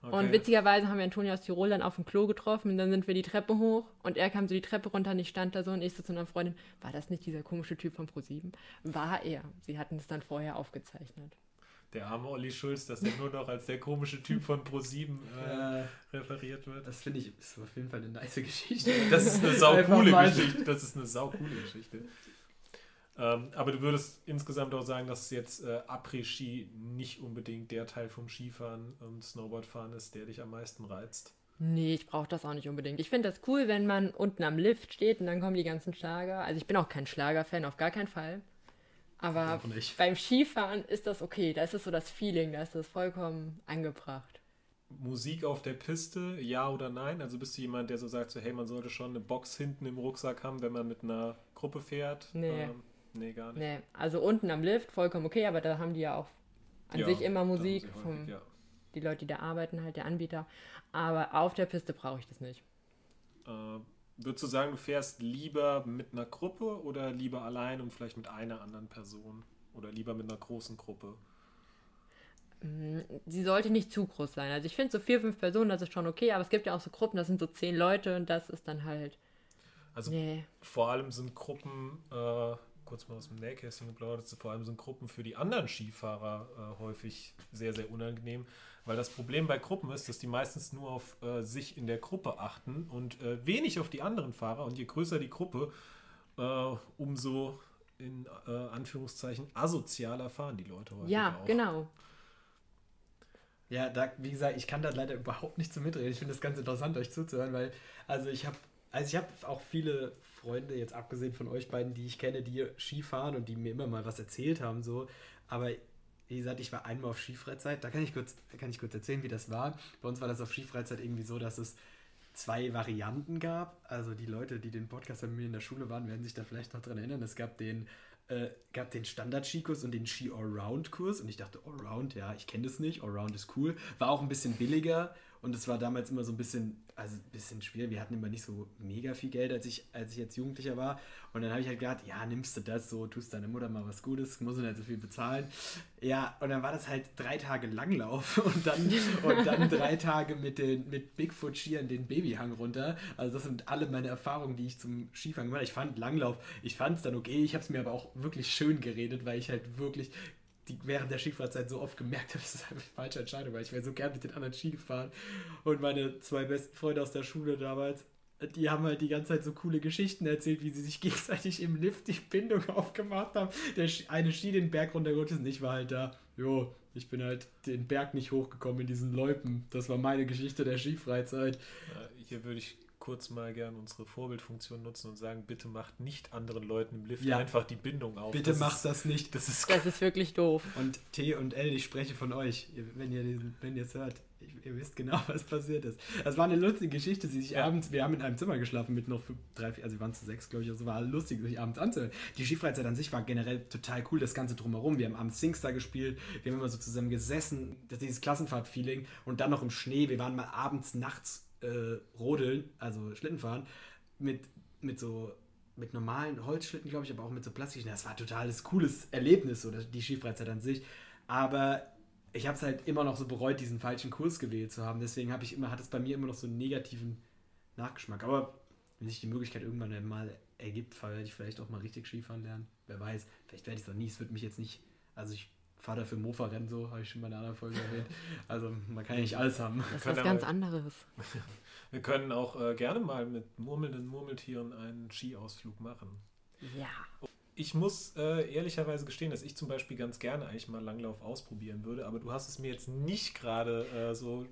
Okay. Und witzigerweise haben wir Antonia aus Tirol dann auf dem Klo getroffen und dann sind wir die Treppe hoch und er kam so die Treppe runter und ich stand da so und ich so zu einer Freundin, war das nicht dieser komische Typ von Pro7? War er. Sie hatten es dann vorher aufgezeichnet. Der arme Olli Schulz, dass er nur noch als der komische Typ von Pro7 äh, referiert wird. Das finde ich ist auf jeden Fall eine nice Geschichte. Das ist eine saucoole Geschichte. Das ist eine saucoole Geschichte. Ähm, aber du würdest insgesamt auch sagen, dass jetzt äh, Après-Ski nicht unbedingt der Teil vom Skifahren und Snowboardfahren ist, der dich am meisten reizt. Nee, ich brauche das auch nicht unbedingt. Ich finde das cool, wenn man unten am Lift steht und dann kommen die ganzen Schlager. Also ich bin auch kein Schlagerfan, auf gar keinen Fall. Aber beim Skifahren ist das okay. Da ist es so das Feeling, da ist das vollkommen angebracht. Musik auf der Piste, ja oder nein? Also bist du jemand, der so sagt, so, hey, man sollte schon eine Box hinten im Rucksack haben, wenn man mit einer Gruppe fährt? Nee. Ähm, Nee, gar nicht. Nee, also unten am Lift vollkommen okay, aber da haben die ja auch an ja, sich immer Musik. Häufig, vom, ja. Die Leute, die da arbeiten, halt der Anbieter. Aber auf der Piste brauche ich das nicht. Äh, würdest du sagen, du fährst lieber mit einer Gruppe oder lieber allein und vielleicht mit einer anderen Person? Oder lieber mit einer großen Gruppe? Mm, sie sollte nicht zu groß sein. Also ich finde so vier, fünf Personen, das ist schon okay, aber es gibt ja auch so Gruppen, das sind so zehn Leute und das ist dann halt. Also nee. vor allem sind Gruppen äh, kurz mal aus dem Nähkästchen geplaudert, vor allem sind Gruppen für die anderen Skifahrer äh, häufig sehr, sehr unangenehm, weil das Problem bei Gruppen ist, dass die meistens nur auf äh, sich in der Gruppe achten und äh, wenig auf die anderen Fahrer und je größer die Gruppe, äh, umso in äh, Anführungszeichen asozialer fahren die Leute häufig Ja, auch. genau. Ja, da, wie gesagt, ich kann da leider überhaupt nicht so mitreden. Ich finde es ganz interessant, euch zuzuhören, weil, also ich habe also ich habe auch viele Freunde, jetzt abgesehen von euch beiden, die ich kenne, die Skifahren und die mir immer mal was erzählt haben, so. Aber wie gesagt, ich war einmal auf Skifreizeit. Da kann ich kurz, kann ich kurz erzählen, wie das war. Bei uns war das auf Skifreizeit irgendwie so, dass es zwei Varianten gab. Also die Leute, die den Podcast bei mir in der Schule waren, werden sich da vielleicht noch dran erinnern. Es gab den, äh, gab den Standard-Skikurs und den Ski-Allround-Kurs. Und ich dachte, Allround, ja, ich kenne das nicht. Allround ist cool. War auch ein bisschen billiger. Und es war damals immer so ein bisschen, also ein bisschen schwer. Wir hatten immer nicht so mega viel Geld, als ich, als ich jetzt Jugendlicher war. Und dann habe ich halt gedacht, ja, nimmst du das so, tust deiner Mutter mal was Gutes, muss nicht so viel bezahlen. Ja, und dann war das halt drei Tage Langlauf und dann, und dann drei Tage mit, den, mit Bigfoot-Skiern den Babyhang runter. Also das sind alle meine Erfahrungen, die ich zum Skifahren gemacht habe. Ich fand Langlauf, ich fand es dann okay. Ich habe es mir aber auch wirklich schön geredet, weil ich halt wirklich die während der Skifahrzeit so oft gemerkt habe, dass es einfach falsche Entscheidung war. Ich wäre so gern mit den anderen Ski gefahren. Und meine zwei besten Freunde aus der Schule damals, die haben halt die ganze Zeit so coole Geschichten erzählt, wie sie sich gegenseitig im Lift die Bindung aufgemacht haben. Der eine Ski den Berg runtergerutscht ist und ich war halt da. Jo, ich bin halt den Berg nicht hochgekommen in diesen Loipen. Das war meine Geschichte der Skifreizeit. hier würde ich kurz mal gern unsere Vorbildfunktion nutzen und sagen, bitte macht nicht anderen Leuten im Lift ja. einfach die Bindung auf. Bitte das macht ist, das nicht. Das ist, das ist wirklich doof. Und T und L, ich spreche von euch, wenn ihr, wenn ihr es hört. Ihr wisst genau, was passiert ist. Das war eine lustige Geschichte, sie sich ja. abends, wir haben in einem Zimmer geschlafen mit noch drei, also wir waren zu sechs, glaube ich, also war lustig, sich abends anzuhören. Die Skifreizeit an sich war generell total cool, das Ganze drumherum. Wir haben abends Singstar gespielt, wir haben immer so zusammen gesessen, das, dieses Klassenfahrt-Feeling und dann noch im Schnee. Wir waren mal abends, nachts äh, Rodeln, also Schlittenfahren, mit, mit so mit normalen Holzschlitten, glaube ich, aber auch mit so Plastik. Das war ein totales cooles Erlebnis, so die Skifreizeit an sich. Aber ich habe es halt immer noch so bereut, diesen falschen Kurs gewählt zu haben. Deswegen habe ich immer, hat es bei mir immer noch so einen negativen Nachgeschmack. Aber wenn sich die Möglichkeit irgendwann mal ergibt, werde ich vielleicht auch mal richtig Skifahren lernen. Wer weiß, vielleicht werde ich es noch nie. Es wird mich jetzt nicht, also ich fahre dafür Mofa-Rennen so, habe ich schon mal in einer anderen Folge erwähnt. Also man kann ja nicht alles haben. Das ist was ganz anderes. Wir können auch äh, gerne mal mit murmelnden Murmeltieren einen Skiausflug machen. Ja. Ich muss äh, ehrlicherweise gestehen, dass ich zum Beispiel ganz gerne eigentlich mal Langlauf ausprobieren würde, aber du hast es mir jetzt nicht gerade äh, so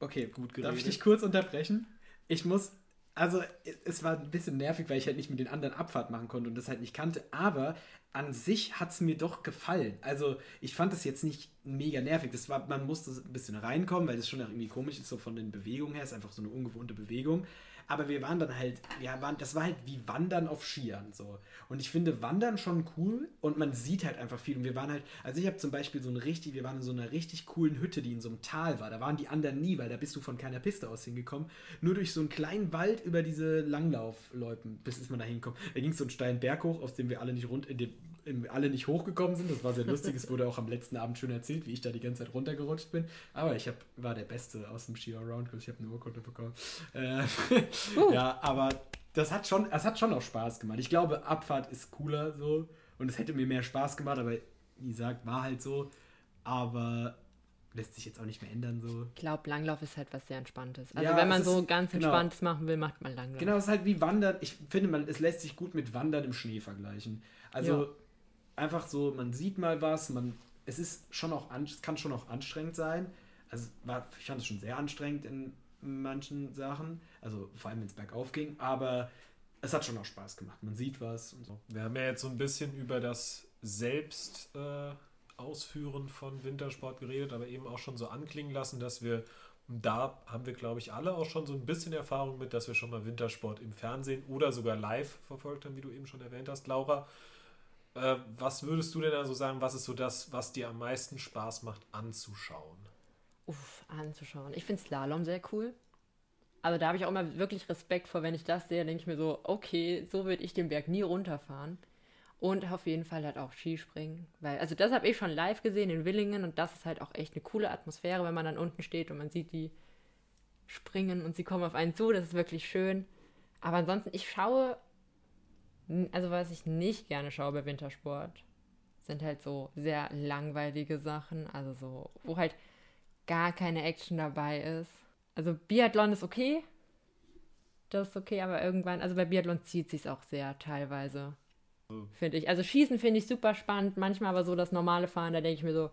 okay, gut geredet. Darf ich dich kurz unterbrechen? Ich muss also es war ein bisschen nervig, weil ich halt nicht mit den anderen Abfahrt machen konnte und das halt nicht kannte, aber an sich hat es mir doch gefallen. Also ich fand es jetzt nicht mega nervig. Das war, man musste ein bisschen reinkommen, weil das schon irgendwie komisch ist, so von den Bewegungen her. Ist einfach so eine ungewohnte Bewegung. Aber wir waren dann halt, ja, waren, das war halt wie Wandern auf Skiern so. Und ich finde Wandern schon cool und man sieht halt einfach viel. Und wir waren halt, also ich habe zum Beispiel so ein richtig, wir waren in so einer richtig coolen Hütte, die in so einem Tal war. Da waren die anderen nie, weil da bist du von keiner Piste aus hingekommen. Nur durch so einen kleinen Wald über diese Langlaufloipen, bis ist man da hingekommen. Da ging so einen steilen Berg hoch, aus dem wir alle nicht rund, in dem, alle nicht hochgekommen sind. Das war sehr lustig. es wurde auch am letzten Abend schön erzählt, wie ich da die ganze Zeit runtergerutscht bin. Aber ich hab, war der Beste aus dem Ski Around, ich habe eine Urkunde bekommen. Äh, uh. Ja, aber das hat schon, es hat schon auch Spaß gemacht. Ich glaube, Abfahrt ist cooler so und es hätte mir mehr Spaß gemacht, aber wie gesagt, war halt so. Aber lässt sich jetzt auch nicht mehr ändern so. Ich glaube, Langlauf ist halt was sehr Entspanntes. Also ja, wenn man so ganz genau. Entspanntes machen will, macht man Langlauf. Genau, es ist halt wie Wandern. Ich finde, man, es lässt sich gut mit Wandern im Schnee vergleichen. Also ja. Einfach so, man sieht mal was, man, es ist schon auch, es kann schon auch anstrengend sein. Also war, ich fand es schon sehr anstrengend in manchen Sachen, also vor allem wenn es bergauf ging, aber es hat schon auch Spaß gemacht. Man sieht was und so. Wir haben ja jetzt so ein bisschen über das Selbst äh, Ausführen von Wintersport geredet, aber eben auch schon so anklingen lassen, dass wir, da haben wir, glaube ich, alle auch schon so ein bisschen Erfahrung mit, dass wir schon mal Wintersport im Fernsehen oder sogar live verfolgt haben, wie du eben schon erwähnt hast, Laura. Äh, was würdest du denn also sagen, was ist so das, was dir am meisten Spaß macht anzuschauen? Uff, anzuschauen. Ich finde Slalom sehr cool. Aber da habe ich auch immer wirklich Respekt vor, wenn ich das sehe, denke ich mir so, okay, so würde ich den Berg nie runterfahren. Und auf jeden Fall halt auch Skispringen. Weil, also das habe ich schon live gesehen in Willingen und das ist halt auch echt eine coole Atmosphäre, wenn man dann unten steht und man sieht die springen und sie kommen auf einen zu. Das ist wirklich schön. Aber ansonsten, ich schaue, also was ich nicht gerne schaue bei Wintersport, sind halt so sehr langweilige Sachen. Also so, wo halt gar keine Action dabei ist. Also Biathlon ist okay. Das ist okay, aber irgendwann, also bei Biathlon zieht sich auch sehr teilweise. Oh. Finde ich. Also Schießen finde ich super spannend, manchmal aber so das normale Fahren, da denke ich mir so,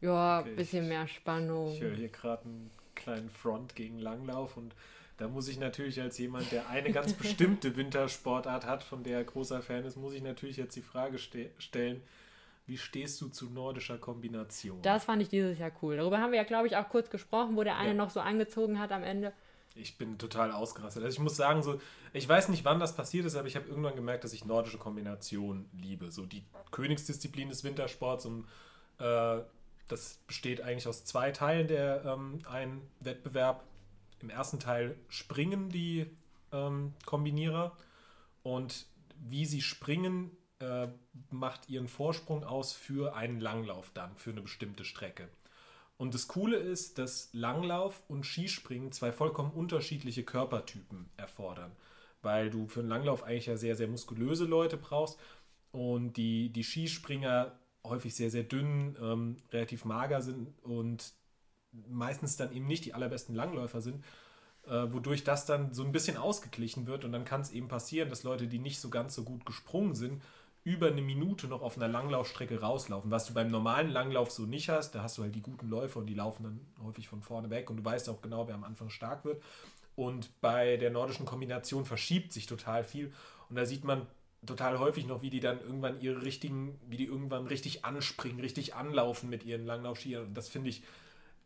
ja, okay, bisschen mehr Spannung. Ich höre hier gerade einen kleinen Front gegen Langlauf und da muss ich natürlich als jemand, der eine ganz bestimmte Wintersportart hat, von der er großer Fan ist, muss ich natürlich jetzt die Frage ste stellen, wie stehst du zu nordischer Kombination? Das fand ich dieses Jahr cool. Darüber haben wir ja, glaube ich, auch kurz gesprochen, wo der eine ja. noch so angezogen hat am Ende. Ich bin total ausgerastet. Also ich muss sagen, so, ich weiß nicht, wann das passiert ist, aber ich habe irgendwann gemerkt, dass ich nordische Kombination liebe. So die Königsdisziplin des Wintersports und äh, das besteht eigentlich aus zwei Teilen der ähm, ein Wettbewerb. Im ersten Teil springen die ähm, Kombinierer und wie sie springen, äh, macht ihren Vorsprung aus für einen Langlauf dann, für eine bestimmte Strecke. Und das Coole ist, dass Langlauf und Skispringen zwei vollkommen unterschiedliche Körpertypen erfordern, weil du für einen Langlauf eigentlich ja sehr, sehr muskulöse Leute brauchst und die, die Skispringer häufig sehr, sehr dünn, ähm, relativ mager sind und meistens dann eben nicht die allerbesten Langläufer sind, äh, wodurch das dann so ein bisschen ausgeglichen wird und dann kann es eben passieren, dass Leute, die nicht so ganz so gut gesprungen sind, über eine Minute noch auf einer Langlaufstrecke rauslaufen, was du beim normalen Langlauf so nicht hast. Da hast du halt die guten Läufer und die laufen dann häufig von vorne weg und du weißt auch genau, wer am Anfang stark wird. Und bei der nordischen Kombination verschiebt sich total viel und da sieht man total häufig noch, wie die dann irgendwann ihre richtigen, wie die irgendwann richtig anspringen, richtig anlaufen mit ihren Langlaufskiern. Und das finde ich,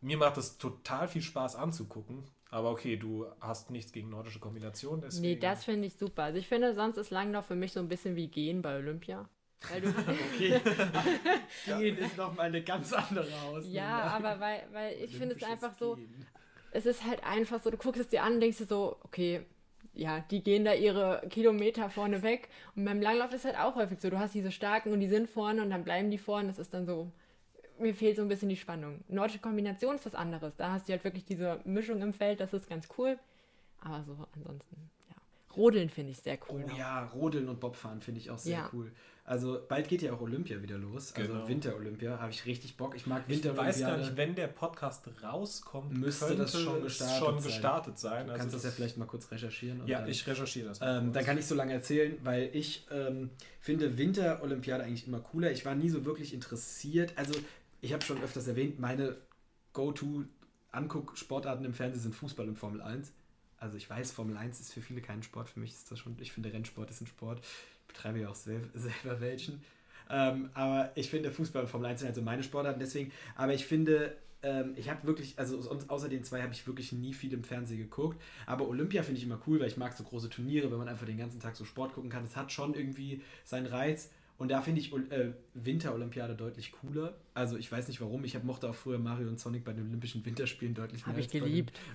mir macht das total viel Spaß anzugucken. Aber okay, du hast nichts gegen nordische Kombinationen. Deswegen. Nee, das finde ich super. Also ich finde, sonst ist Langlauf für mich so ein bisschen wie Gehen bei Olympia. Weil du okay. Gehen ist nochmal eine ganz andere Ausnahme. Ja, aber weil, weil ich finde es einfach so. Gehen. es ist halt einfach so, du guckst es dir an und denkst dir so, okay, ja, die gehen da ihre Kilometer vorne weg. Und beim Langlauf ist halt auch häufig so, du hast diese starken und die sind vorne und dann bleiben die vorne. Das ist dann so, mir fehlt so ein bisschen die Spannung. Nordische Kombination ist was anderes. Da hast du halt wirklich diese Mischung im Feld, das ist ganz cool. Aber so ansonsten, ja. Rodeln finde ich sehr cool. Oh ja, Rodeln und Bobfahren finde ich auch sehr Ja. cool. Also bald geht ja auch Olympia wieder los. Also Genau. Winter-Olympia habe ich richtig Bock. Ich mag Ich weiß gar nicht, wenn der Podcast rauskommt, Müsste könnte das schon es gestartet schon sein. gestartet sein. Du Also kannst das ja vielleicht mal kurz recherchieren. und Ja, dann- ich recherchiere das. mal Ähm, dann kann ich so lange erzählen, weil ich ähm, finde Winter-Olympiade eigentlich immer cooler. Ich war nie so wirklich interessiert. Also, ich habe schon öfters erwähnt, meine Go-To-Anguck-Sportarten im Fernsehen sind Fußball und Formel 1. Also, ich weiß, Formel 1 ist für viele kein Sport. Für mich ist das schon, ich finde, Rennsport ist ein Sport. Ich betreibe ja auch sel selber welchen. Ähm, aber ich finde, Fußball und Formel 1 sind halt so meine Sportarten. Deswegen, aber ich finde, ähm, ich habe wirklich, also außer den zwei habe ich wirklich nie viel im Fernsehen geguckt. Aber Olympia finde ich immer cool, weil ich mag so große Turniere, wenn man einfach den ganzen Tag so Sport gucken kann. Das hat schon irgendwie seinen Reiz. Und da finde ich äh, Winter-Olympiade deutlich cooler. Also ich weiß nicht warum. Ich hab, mochte auch früher Mario und Sonic bei den Olympischen Winterspielen deutlich mehr als, bei den,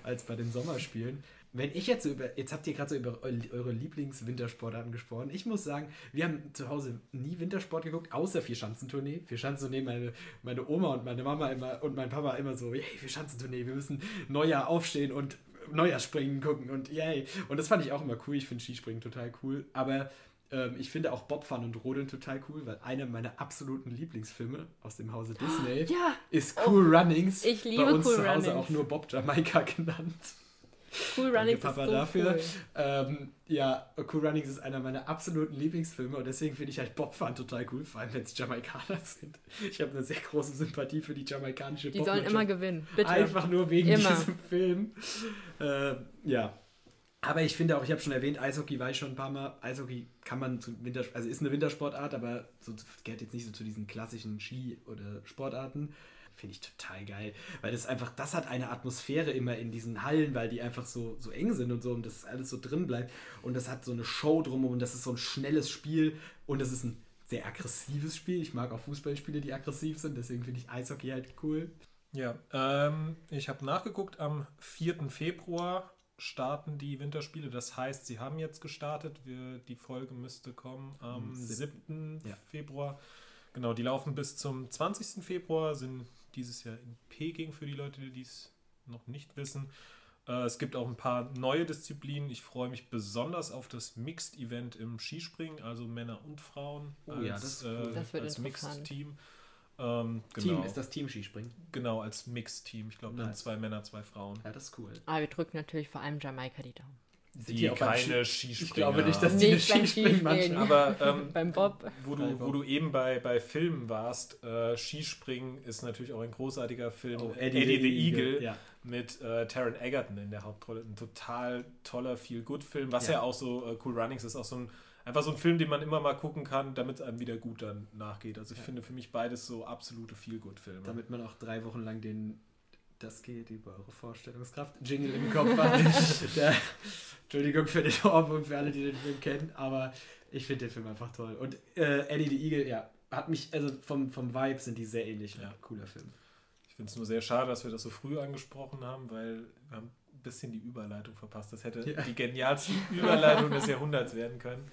als bei den Sommerspielen. Wenn ich jetzt so über, jetzt habt ihr gerade so über eu- eure Lieblings-Wintersportarten gesprochen. Ich muss sagen, wir haben zu Hause nie Wintersport geguckt, außer Vierschanzentournee. Vierschanzentournee, meine, meine Oma und meine Mama immer und mein Papa immer so, hey, Vierschanzentournee, wir müssen Neujahr aufstehen und Neujahrsspringen gucken und yay. Und das fand ich auch immer cool. Ich finde Skispringen total cool. Aber ähm, ich finde auch Bobfahren und Rodeln total cool, weil einer meiner absoluten Lieblingsfilme aus dem Hause Disney Ja, ist Cool Runnings. ich liebe Bei uns Cool zu Hause Runnings. auch nur Bob Jamaika genannt. Cool Runnings Papa ist so dafür. cool. Ähm, ja, Cool Runnings ist einer meiner absoluten Lieblingsfilme und deswegen finde ich halt Bobfahren total cool, vor allem wenn es Jamaikaner sind. Ich habe eine sehr große Sympathie für die jamaikanische Die sollen immer gewinnen, bitte. Einfach nur wegen Immer. diesem Film. Ähm, ja. Aber ich finde auch, ich habe schon erwähnt, Eishockey war ich schon ein paar Mal. Eishockey kann man zu Winter, also ist eine Wintersportart, aber so, gehört jetzt nicht so zu diesen klassischen Ski- oder Sportarten. Finde ich total geil. Weil das einfach, das hat eine Atmosphäre immer in diesen Hallen, weil die einfach so, so eng sind und so und das alles so drin bleibt. Und das hat so eine Show drumherum und das ist so ein schnelles Spiel und das ist ein sehr aggressives Spiel. Ich mag auch Fußballspiele, die aggressiv sind, deswegen finde ich Eishockey halt cool. Ja, ähm, ich habe nachgeguckt, am 4. Februar starten die Winterspiele. Das heißt, sie haben jetzt gestartet. Wir, die Folge müsste kommen am Am 7. Ja. Februar. Genau, die laufen bis zum 20. Februar, sind dieses Jahr in Peking für die Leute, die dies noch nicht wissen. Äh, es gibt auch ein paar neue Disziplinen. Ich freue mich besonders auf das Mixed-Event im Skispringen, also Männer und Frauen Oh als, ja, das äh, Das als. Mixed-Team. Ähm, Team genau. ist das Team-Skispringen. Genau, als Mixteam. Ich glaube, dann Nice. zwei Männer, zwei Frauen. Ja, das ist cool. Aber wir drücken natürlich vor allem Jamaika die Daumen. Die beim keine Ski- Skispringer. Ich glaube nicht, dass die eine Nicht beim Skispringmannschaft Skispringen. Aber ähm, Beim Bob. wo, du, wo du eben bei, bei Filmen warst, äh, Skispringen ist natürlich auch ein großartiger Film. Oh, Eddie, the, Eagle, Ja. mit äh, Taron Egerton in der Hauptrolle. Ein total toller Feel-Good-Film, was Ja. ja, auch so äh, Cool Runnings ist, auch so ein einfach so ein Film, den man immer mal gucken kann, damit es einem wieder gut dann nachgeht. Also ich finde für mich beides so absolute Feel-Good-Filme. Damit man auch drei Wochen lang den Das geht über eure Vorstellungskraft Jingle im Kopf hat. Der, Entschuldigung für den Ohrwurm, für alle, die den Film kennen, aber ich finde den Film einfach toll. Und äh, Eddie the Eagle, ja, hat mich, also vom, vom Vibe sind die sehr ähnlich. Ja. Cooler Film. Ich finde es nur sehr schade, dass wir das so früh angesprochen haben, weil wir haben ein bisschen die Überleitung verpasst. Das hätte Ja. die genialste Überleitung des Jahrhunderts werden können.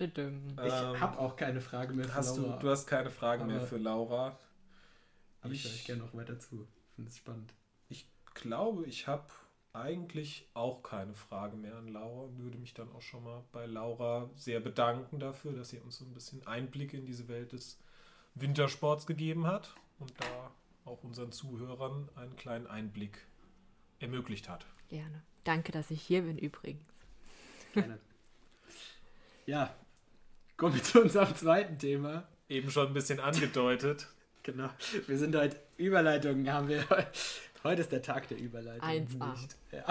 Ich Ähm, habe auch keine Frage mehr für Hast du, Laura. du hast keine Fragen mehr für Laura. aber ich höre ich- euch gerne noch weiter zu. Ich finde es spannend. Ich glaube, ich habe eigentlich auch keine Frage mehr an Laura und würde mich dann auch schon mal bei Laura sehr bedanken dafür, dass sie uns so ein bisschen Einblick in diese Welt des Wintersports gegeben hat und da auch unseren Zuhörern einen kleinen Einblick ermöglicht hat. Gerne. Danke, dass ich hier bin übrigens. Gerne. ja, kommen wir zu unserem zweiten Thema. Eben schon ein bisschen angedeutet. Genau. Wir sind heute Überleitungen haben wir. heu- Heute ist der Tag der Überleitung. 1A. nicht- Ja.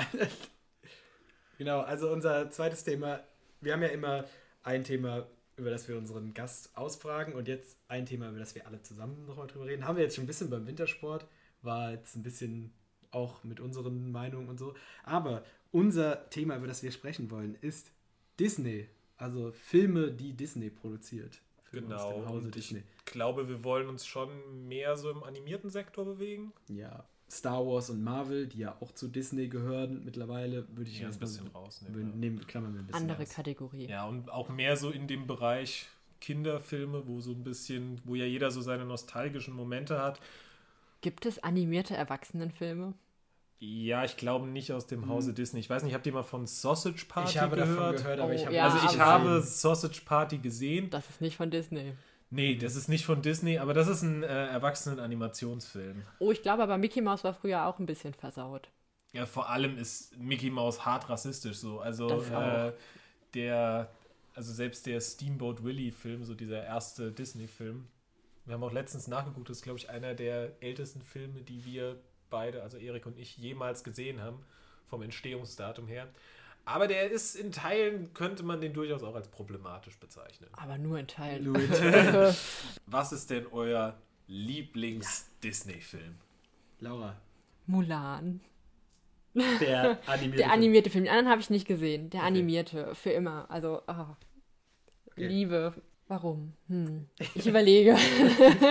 genau, also unser zweites Thema. Wir haben ja immer ein Thema, über das wir unseren Gast ausfragen und jetzt ein Thema, über das wir alle zusammen nochmal drüber reden. Haben wir jetzt schon ein bisschen beim Wintersport, war jetzt ein bisschen auch mit unseren Meinungen und so. Aber unser Thema, über das wir sprechen wollen, ist Disney. Also Filme, die Disney produziert. Filme aus Genau. dem Hause Und ich Disney. glaube, wir wollen uns schon mehr so im animierten Sektor bewegen. Ja. Star Wars und Marvel, die ja auch zu Disney gehören mittlerweile, würde ich Ja, ein bisschen so- rausnehmen. nehmen, klammern wir ein bisschen Andere raus. Kategorie. Ja, und auch mehr so in dem Bereich Kinderfilme, wo so ein bisschen, wo ja jeder so seine nostalgischen Momente hat. Gibt es animierte Erwachsenenfilme? Ja, ich glaube nicht aus dem Hause Disney. Ich weiß nicht, habt ihr mal von Sausage Party Ich habe davon gehört? gehört, aber Oh, ich habe ja, also ich habe Sausage Party gesehen. Das ist nicht von Disney. Nee, das ist nicht von Disney, aber das ist ein äh, Erwachsenen-Animationsfilm. Oh, ich glaube aber Mickey Mouse war früher auch ein bisschen versaut. Ja, vor allem ist Mickey Mouse hart rassistisch so. Also äh, der, also selbst der Steamboat Willie-Film, so dieser erste Disney-Film. Wir haben auch letztens nachgeguckt, das ist, glaube ich, einer der ältesten Filme, die wir beide, also Erik und ich, jemals gesehen haben, vom Entstehungsdatum her. Aber der ist in Teilen, könnte man den durchaus auch als problematisch bezeichnen. Aber nur in Teilen. Louis. Was ist denn euer Lieblings-Disney-Film? Laura, Mulan. der animierte. Der animierte Film. Den anderen habe ich nicht gesehen. Der Okay. animierte. Für immer. Also, ah. Okay. Liebe. Warum? Hm. Ich überlege.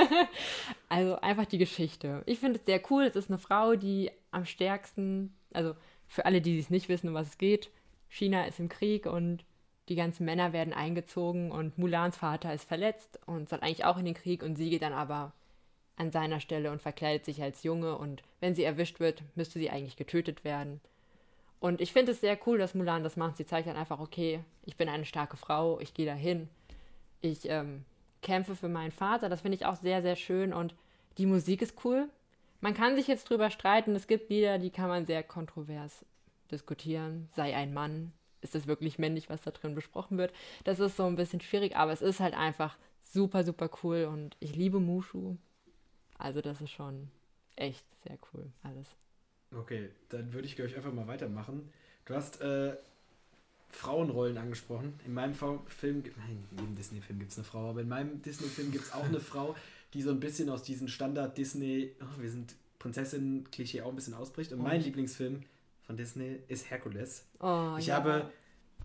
also einfach die Geschichte. Ich finde es sehr cool. Es ist eine Frau, die am stärksten, also für alle, die es nicht wissen, um was es geht, China ist im Krieg und die ganzen Männer werden eingezogen und Mulans Vater ist verletzt und soll eigentlich auch in den Krieg und sie geht dann aber an seiner Stelle und verkleidet sich als Junge und wenn sie erwischt wird, müsste sie eigentlich getötet werden. Und ich finde es sehr cool, dass Mulan das macht. Sie zeigt dann einfach, okay, ich bin eine starke Frau, ich gehe dahin, ich ähm, kämpfe für meinen Vater. Das finde ich auch sehr, sehr schön und die Musik ist cool. Man kann sich jetzt drüber streiten, es gibt Lieder, die kann man sehr kontrovers diskutieren. Sei ein Mann, ist es wirklich männlich, was da drin besprochen wird? Das ist so ein bisschen schwierig, aber es ist halt einfach super, super cool und ich liebe Mushu. Also das ist schon echt sehr cool alles. Okay, dann würde ich, glaube ich, einfach mal weitermachen. Du hast äh, Frauenrollen angesprochen. In meinem Film, in jedem Disney-Film gibt es eine Frau, aber in meinem Disney-Film gibt es auch eine Frau, die so ein bisschen aus diesem Standard-Disney, oh, wir sind Prinzessinnen-Klischee auch ein bisschen ausbricht. Und mein Oh. Lieblingsfilm von Disney ist Herkules. Oh, Ich ja. habe.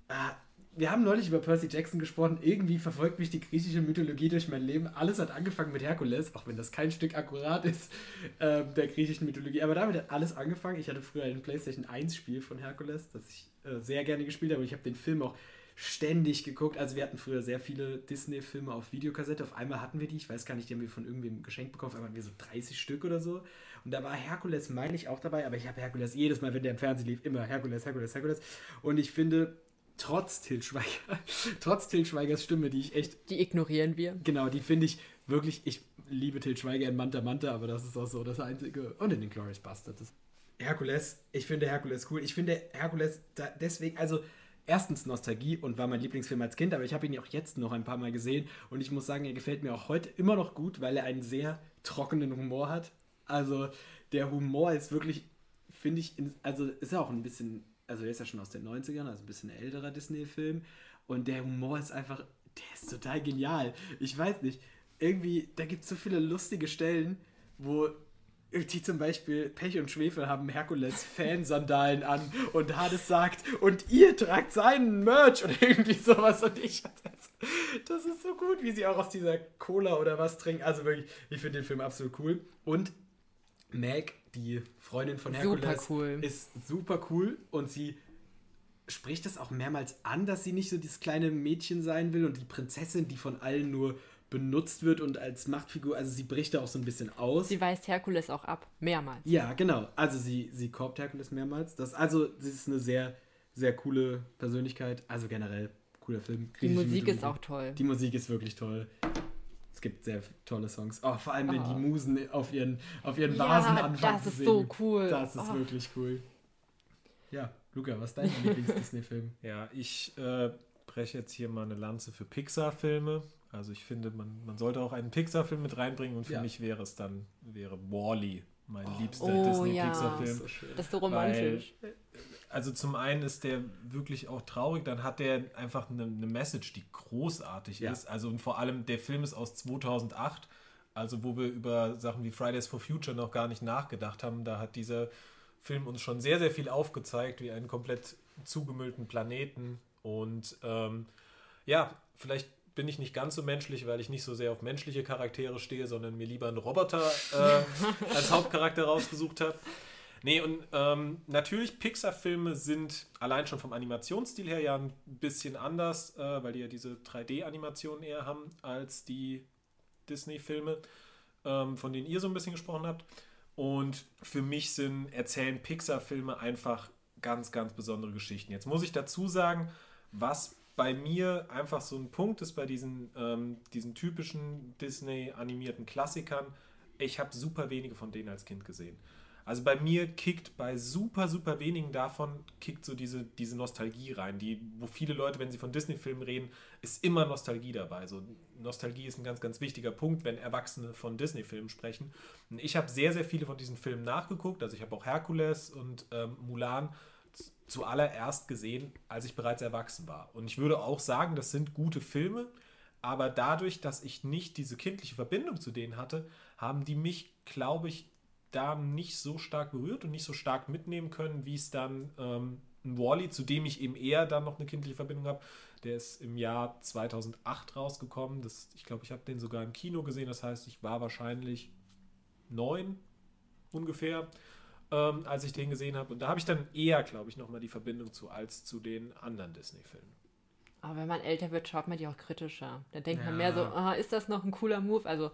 Ah, wir haben neulich über Percy Jackson gesprochen. Irgendwie verfolgt mich die griechische Mythologie durch mein Leben. Alles hat angefangen mit Herkules, auch wenn das kein Stück akkurat ist ähm, der griechischen Mythologie. Aber damit hat alles angefangen. Ich hatte früher ein PlayStation 1 Spiel von Herkules, das ich äh, sehr gerne gespielt habe. Und ich habe den Film auch ständig geguckt. Also wir hatten früher sehr viele Disney-Filme auf Videokassette. Auf einmal hatten wir die, ich weiß gar nicht, die haben wir von irgendwem geschenkt bekommen. Auf einmal hatten wir so 30 Stück oder so. Und da war Herkules, meine ich, auch dabei. Aber ich habe Herkules jedes Mal, wenn der im Fernsehen lief, immer Herkules, Herkules, Herkules. Und ich finde, trotz Til Schweiger, trotz Til Schweigers Stimme, die ich echt, Die ignorieren wir. genau, die finde ich wirklich, ich liebe Til Schweiger in Manta Manta, aber das ist auch so das Einzige. Und in den Glorious Bastards. Herkules, ich finde Herkules cool. Ich finde Herkules deswegen, also erstens Nostalgie und war mein Lieblingsfilm als Kind, aber ich habe ihn ja auch jetzt noch ein paar Mal gesehen und ich muss sagen, er gefällt mir auch heute immer noch gut, weil er einen sehr trockenen Humor hat. Also der Humor ist wirklich, finde ich, also ist ja auch ein bisschen, also der ist ja schon aus den 90ern, also ein bisschen älterer Disney-Film und der Humor ist einfach, der ist total genial. Ich weiß nicht, irgendwie, da gibt es so viele lustige Stellen, wo die zum Beispiel Pech und Schwefel haben Herkules Fansandalen an und Hades sagt, und ihr tragt seinen Merch oder irgendwie sowas und ich, das ist so gut, wie sie auch aus dieser Cola oder was trinken. Also wirklich, ich finde den Film absolut cool. Und Meg, die Freundin von Super Herkules, cool. ist super cool und sie spricht das auch mehrmals an, dass sie nicht so dieses kleine Mädchen sein will und die Prinzessin, die von allen nur benutzt wird und als Machtfigur, also sie bricht da auch so ein bisschen aus. Sie weist Herkules auch ab. Mehrmals. Ja, genau. Also sie, sie korbt Herkules mehrmals. Das, also sie ist eine sehr, sehr coole Persönlichkeit. Also generell cooler Film. Die Musik ist auch toll. Die Musik ist wirklich toll. Es gibt sehr tolle Songs. Oh, vor allem, wenn Oh. die Musen auf ihren, auf ihren Ja, Vasen anfangen das zu ist singen. so cool. Das ist Oh. wirklich cool. Ja, Luca, was ist dein Lieblings-Disney-Film? Ja, ich äh, breche jetzt hier mal eine Lanze für Pixar-Filme. Also ich finde, man, man sollte auch einen Pixar-Film mit reinbringen und für Ja. mich wäre es dann, wäre Wall-E mein liebster Oh, Disney-Pixar-Film. So schön. Das ist so romantisch. Also zum einen ist der wirklich auch traurig, dann hat der einfach eine, eine Message, die großartig Ja. ist. Also und vor allem der Film ist aus 2008, also wo wir über Sachen wie Fridays for Future noch gar nicht nachgedacht haben. Da hat dieser Film uns schon sehr, sehr viel aufgezeigt, wie einen komplett zugemüllten Planeten. Und ähm, ja, vielleicht bin ich nicht ganz so menschlich, weil ich nicht so sehr auf menschliche Charaktere stehe, sondern mir lieber einen Roboter äh, als Hauptcharakter rausgesucht habe. Nee, und ähm, natürlich, Pixar-Filme sind allein schon vom Animationsstil her ja ein bisschen anders, äh, weil die ja diese 3D-Animationen eher haben als die Disney-Filme, ähm, von denen ihr so ein bisschen gesprochen habt. Und für mich sind, erzählen Pixar-Filme einfach ganz, ganz besondere Geschichten. Jetzt muss ich dazu sagen, was bei mir einfach so ein Punkt ist bei diesen, ähm, diesen typischen Disney-animierten Klassikern, ich habe super wenige von denen als Kind gesehen. Also bei mir kickt bei super, super wenigen davon, kickt so diese, diese Nostalgie rein, die, wo viele Leute, wenn sie von Disney-Filmen reden, ist immer Nostalgie dabei. So, Nostalgie ist ein ganz, ganz wichtiger Punkt, wenn Erwachsene von Disney-Filmen sprechen. Und ich habe sehr, sehr viele von diesen Filmen nachgeguckt. Also ich habe auch Herkules und ähm, Mulan zuallererst gesehen, als ich bereits erwachsen war. Und ich würde auch sagen, das sind gute Filme, aber dadurch, dass ich nicht diese kindliche Verbindung zu denen hatte, haben die mich, glaube ich, da nicht so stark berührt und nicht so stark mitnehmen können, wie es dann ähm, ein Wally, zu dem ich eben eher dann noch eine kindliche Verbindung habe. Der ist im Jahr 2008 rausgekommen. Das, ich glaube, ich habe den sogar im Kino gesehen. Das heißt, ich war wahrscheinlich neun ungefähr, ähm, als ich den gesehen habe. Und da habe ich dann eher, glaube ich, nochmal die Verbindung zu als zu den anderen Disney-Filmen. Aber wenn man älter wird, schaut man die auch kritischer. Da denkt ja. man mehr so, ah, ist das noch ein cooler Move? Also,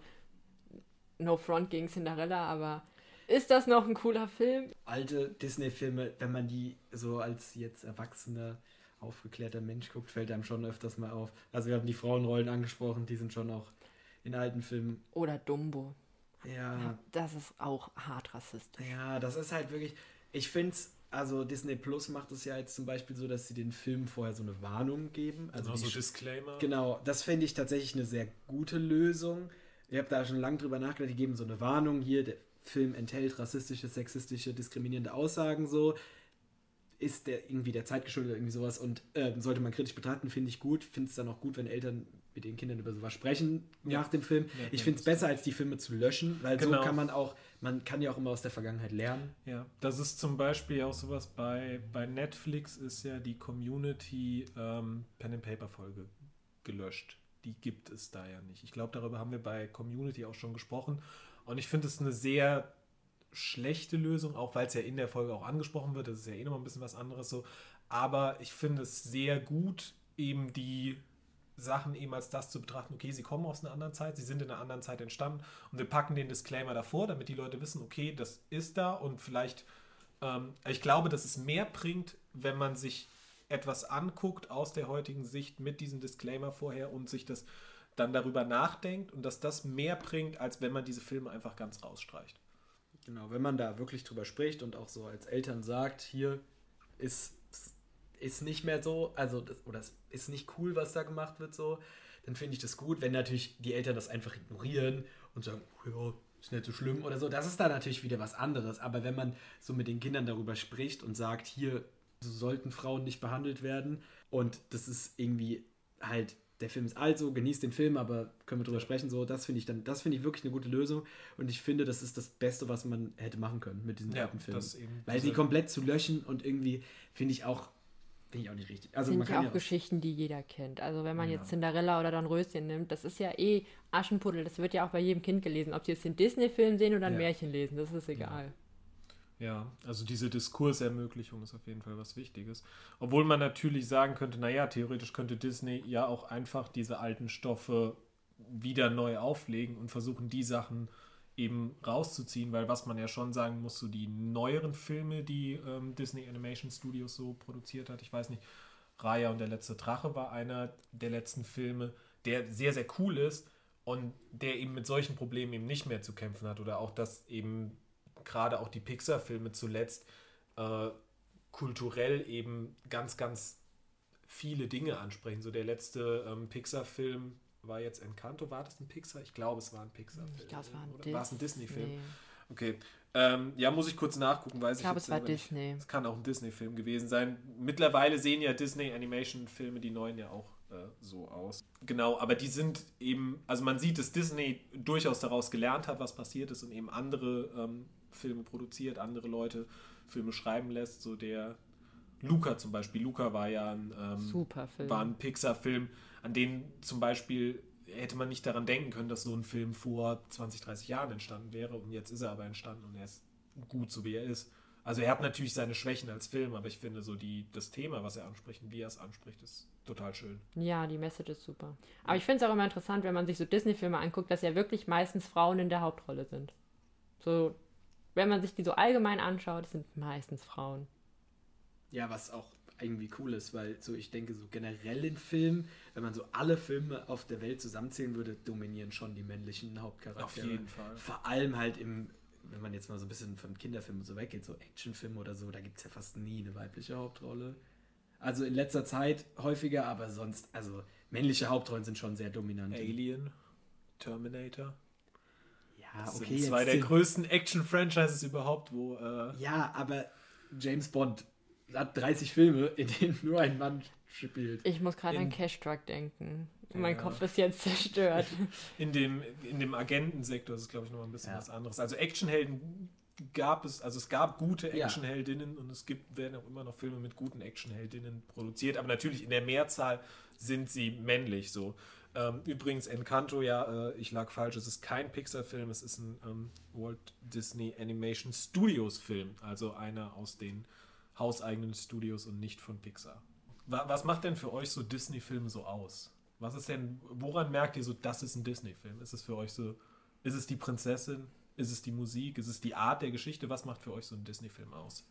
no front gegen Cinderella, aber ist das noch ein cooler Film? Alte Disney-Filme, wenn man die so als jetzt erwachsener, aufgeklärter Mensch guckt, fällt einem schon öfters mal auf. Also wir haben die Frauenrollen angesprochen, die sind schon auch in alten Filmen. Oder Dumbo. Ja. Das ist auch hart rassistisch. Ja, das ist halt wirklich. Ich finde es, also Disney Plus macht es ja jetzt zum Beispiel so, dass sie den Film vorher so eine Warnung geben. Also genau, so Disclaimer. Genau, das finde ich tatsächlich eine sehr gute Lösung. Ich habe da schon lange drüber nachgedacht, die geben so eine Warnung hier, der Film enthält rassistische, sexistische, diskriminierende Aussagen so. Ist der irgendwie der Zeit geschuldet oder irgendwie sowas und äh, sollte man kritisch betrachten, finde ich gut. Finde es dann auch gut, wenn Eltern mit den Kindern über sowas sprechen ja. nach dem Film. Ja, ich finde es besser, als die Filme zu löschen, weil genau. so kann man auch, man kann ja auch immer aus der Vergangenheit lernen. Ja, das ist zum Beispiel auch sowas bei, bei Netflix ist ja die Community ähm, Pen and Paper Folge gelöscht. Die gibt es da ja nicht. Ich glaube, darüber haben wir bei Community auch schon gesprochen. Und ich finde es eine sehr schlechte Lösung, auch weil es ja in der Folge auch angesprochen wird. Das ist ja eh nochmal ein bisschen was anderes so. Aber ich finde es sehr gut, eben die Sachen eben als das zu betrachten, okay, sie kommen aus einer anderen Zeit, sie sind in einer anderen Zeit entstanden und wir packen den Disclaimer davor, damit die Leute wissen, okay, das ist da und vielleicht, ähm, ich glaube, dass es mehr bringt, wenn man sich etwas anguckt aus der heutigen Sicht mit diesem Disclaimer vorher und sich das dann darüber nachdenkt und dass das mehr bringt, als wenn man diese Filme einfach ganz rausstreicht. Genau, wenn man da wirklich drüber spricht und auch so als Eltern sagt, hier ist, ist nicht mehr so, also das, oder es ist nicht cool, was da gemacht wird, so, dann finde ich das gut. Wenn natürlich die Eltern das einfach ignorieren und sagen, ja, ist nicht so schlimm oder so, das ist dann natürlich wieder was anderes. Aber wenn man so mit den Kindern darüber spricht und sagt, hier so sollten Frauen nicht behandelt werden und das ist irgendwie halt der Film ist alt so, genießt den Film, aber können wir drüber sprechen, so, das finde ich dann, das finde ich wirklich eine gute Lösung und ich finde, das ist das Beste, was man hätte machen können mit diesen ja, alten Filmen. Weil sie komplett zu löschen und irgendwie finde ich auch, finde ich auch nicht richtig. Also sind man ja auch, Geschichten, die jeder kennt. Also wenn man ja. jetzt Cinderella oder dann Röschen nimmt, das ist ja eh Aschenputtel, das wird ja auch bei jedem Kind gelesen, ob sie jetzt den Disney-Film sehen oder ein ja. Märchen lesen, das ist egal. Ja, also diese Diskursermöglichung ist auf jeden Fall was Wichtiges. Obwohl man natürlich sagen könnte, naja, theoretisch könnte Disney ja auch einfach diese alten Stoffe wieder neu auflegen und versuchen, die Sachen eben rauszuziehen, weil was man ja schon sagen muss, so die neueren Filme, die ähm, Disney Animation Studios so produziert hat, ich weiß nicht, Raya und der letzte Drache war einer der letzten Filme, der sehr, sehr cool ist und der eben mit solchen Problemen eben nicht mehr zu kämpfen hat oder auch, dass eben gerade auch die Pixar-Filme zuletzt äh, kulturell eben ganz, ganz viele Dinge ansprechen. So der letzte ähm, Pixar-Film war jetzt Encanto. War das ein Pixar? Ich glaube, es war ein Pixar-Film. Ich glaube, es war ein, Dis war es ein Disney-Film. Nee. Okay. Ähm, ja, muss ich kurz nachgucken, weiß ich. Ich glaube, es war Disney. Es kann auch ein Disney-Film gewesen sein. Mittlerweile sehen ja Disney-Animation-Filme, die neuen ja auch äh, so aus. Genau, aber die sind eben, also man sieht, dass Disney durchaus daraus gelernt hat, was passiert ist und eben andere ähm, Filme produziert, andere Leute Filme schreiben lässt. So der Luca zum Beispiel. Luca war ja ein, ähm, Super Film. war ein Pixar-Film, an den zum Beispiel hätte man nicht daran denken können, dass so ein Film vor 20, 30 Jahren entstanden wäre. Und jetzt ist er aber entstanden und er ist gut, so wie er ist. Also er hat natürlich seine Schwächen als Film, aber ich finde so die, das Thema, was er anspricht und wie er es anspricht, ist total schön. Ja, die Message ist super. Aber ich finde es auch immer interessant, wenn man sich so Disney-Filme anguckt, dass ja wirklich meistens Frauen in der Hauptrolle sind. So, wenn man sich die so allgemein anschaut, sind meistens Frauen. Ja, was auch irgendwie cool ist, weil so ich denke, so generell in Filmen, wenn man so alle Filme auf der Welt zusammenzählen würde, dominieren schon die männlichen Hauptcharaktere. Auf jeden Fall. Vor allem halt im, wenn man jetzt mal so ein bisschen von Kinderfilmen so weggeht, so Actionfilme oder so, da gibt es ja fast nie eine weibliche Hauptrolle. Also in letzter Zeit häufiger, aber sonst, also männliche Hauptrollen sind schon sehr dominant. Alien, Terminator. Ja, Das okay. sind zwei der größten Action-Franchises überhaupt, wo äh, Ja, aber James Bond hat 30 Filme, in denen nur ein Mann spielt. Ich muss gerade an Cash Truck denken. Mein Ja. Kopf ist jetzt zerstört. in dem, in dem Agentensektor ist es, glaube ich, noch ein bisschen Ja. was anderes. Also Actionhelden gab es, also es gab gute Ja. Actionheldinnen und es gibt, werden auch immer noch Filme mit guten Actionheldinnen produziert, aber natürlich in der Mehrzahl sind sie männlich so. Ähm, übrigens, Encanto, ja, äh, ich lag falsch, es ist kein Pixar-Film, es ist ein ähm, Walt Disney Animation Studios Film, also einer aus den hauseigenen Studios und nicht von Pixar. Wa was macht denn für euch so Disney-Filme so aus? Was ist denn, woran merkt ihr so, das ist ein Disney-Film? Ist es für euch so, ist es die Prinzessin? Ist es die Musik? Ist es die Art der Geschichte? Was macht für euch so ein Disney-Film aus?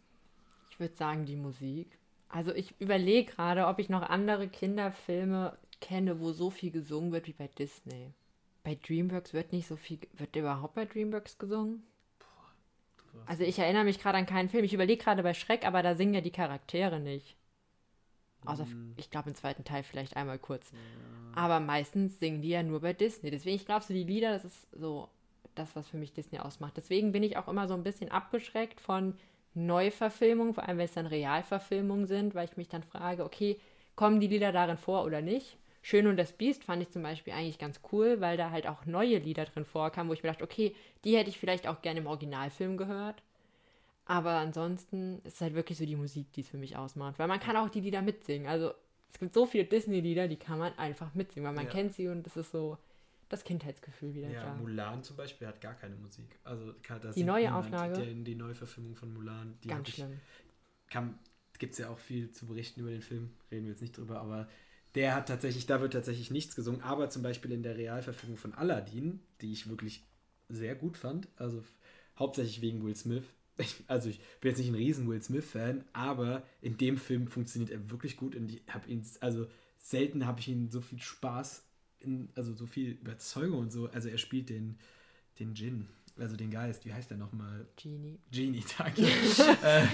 Ich würde sagen, die Musik. Also ich überlege gerade, ob ich noch andere Kinderfilme kenne, wo so viel gesungen wird wie bei Disney. Bei DreamWorks wird nicht so viel. Wird überhaupt bei DreamWorks gesungen? Also ich erinnere mich gerade an keinen Film. Ich überlege gerade bei Schreck, aber da singen ja die Charaktere nicht. Außer, ich glaube, im zweiten Teil vielleicht einmal kurz. Aber meistens singen die ja nur bei Disney. Deswegen, ich glaube, so die Lieder, das ist so das, was für mich Disney ausmacht. Deswegen bin ich auch immer so ein bisschen abgeschreckt von Neuverfilmungen, vor allem wenn es dann Realverfilmungen sind, weil ich mich dann frage, okay, kommen die Lieder darin vor oder nicht? Schön und das Biest fand ich zum Beispiel eigentlich ganz cool, weil da halt auch neue Lieder drin vorkamen, wo ich mir dachte, okay, die hätte ich vielleicht auch gerne im Originalfilm gehört. Aber ansonsten ist es halt wirklich so die Musik, die es für mich ausmacht. Weil man kann auch die Lieder mitsingen. Also es gibt so viele Disney-Lieder, die kann man einfach mitsingen, weil man Ja. kennt sie und das ist so das Kindheitsgefühl wieder Ja, da. Mulan zum Beispiel hat gar keine Musik. Also Die neue niemand. Auflage? Die, die neue Verfilmung von Mulan, die Ganz schlimm. gibt es ja auch viel zu berichten über den Film, reden wir jetzt nicht drüber, aber der hat tatsächlich, da wird tatsächlich nichts gesungen, aber zum Beispiel in der Realverfilmung von Aladdin, die ich wirklich sehr gut fand, also hauptsächlich wegen Will Smith. Ich, also ich bin jetzt nicht ein riesen Will Smith-Fan, aber in dem Film funktioniert er wirklich gut und ich habe ihn, also selten habe ich ihn so viel Spaß, in, also so viel Überzeugung und so, also er spielt den, den Djinn, also den Geist, wie heißt der nochmal? Genie. Genie, danke. äh,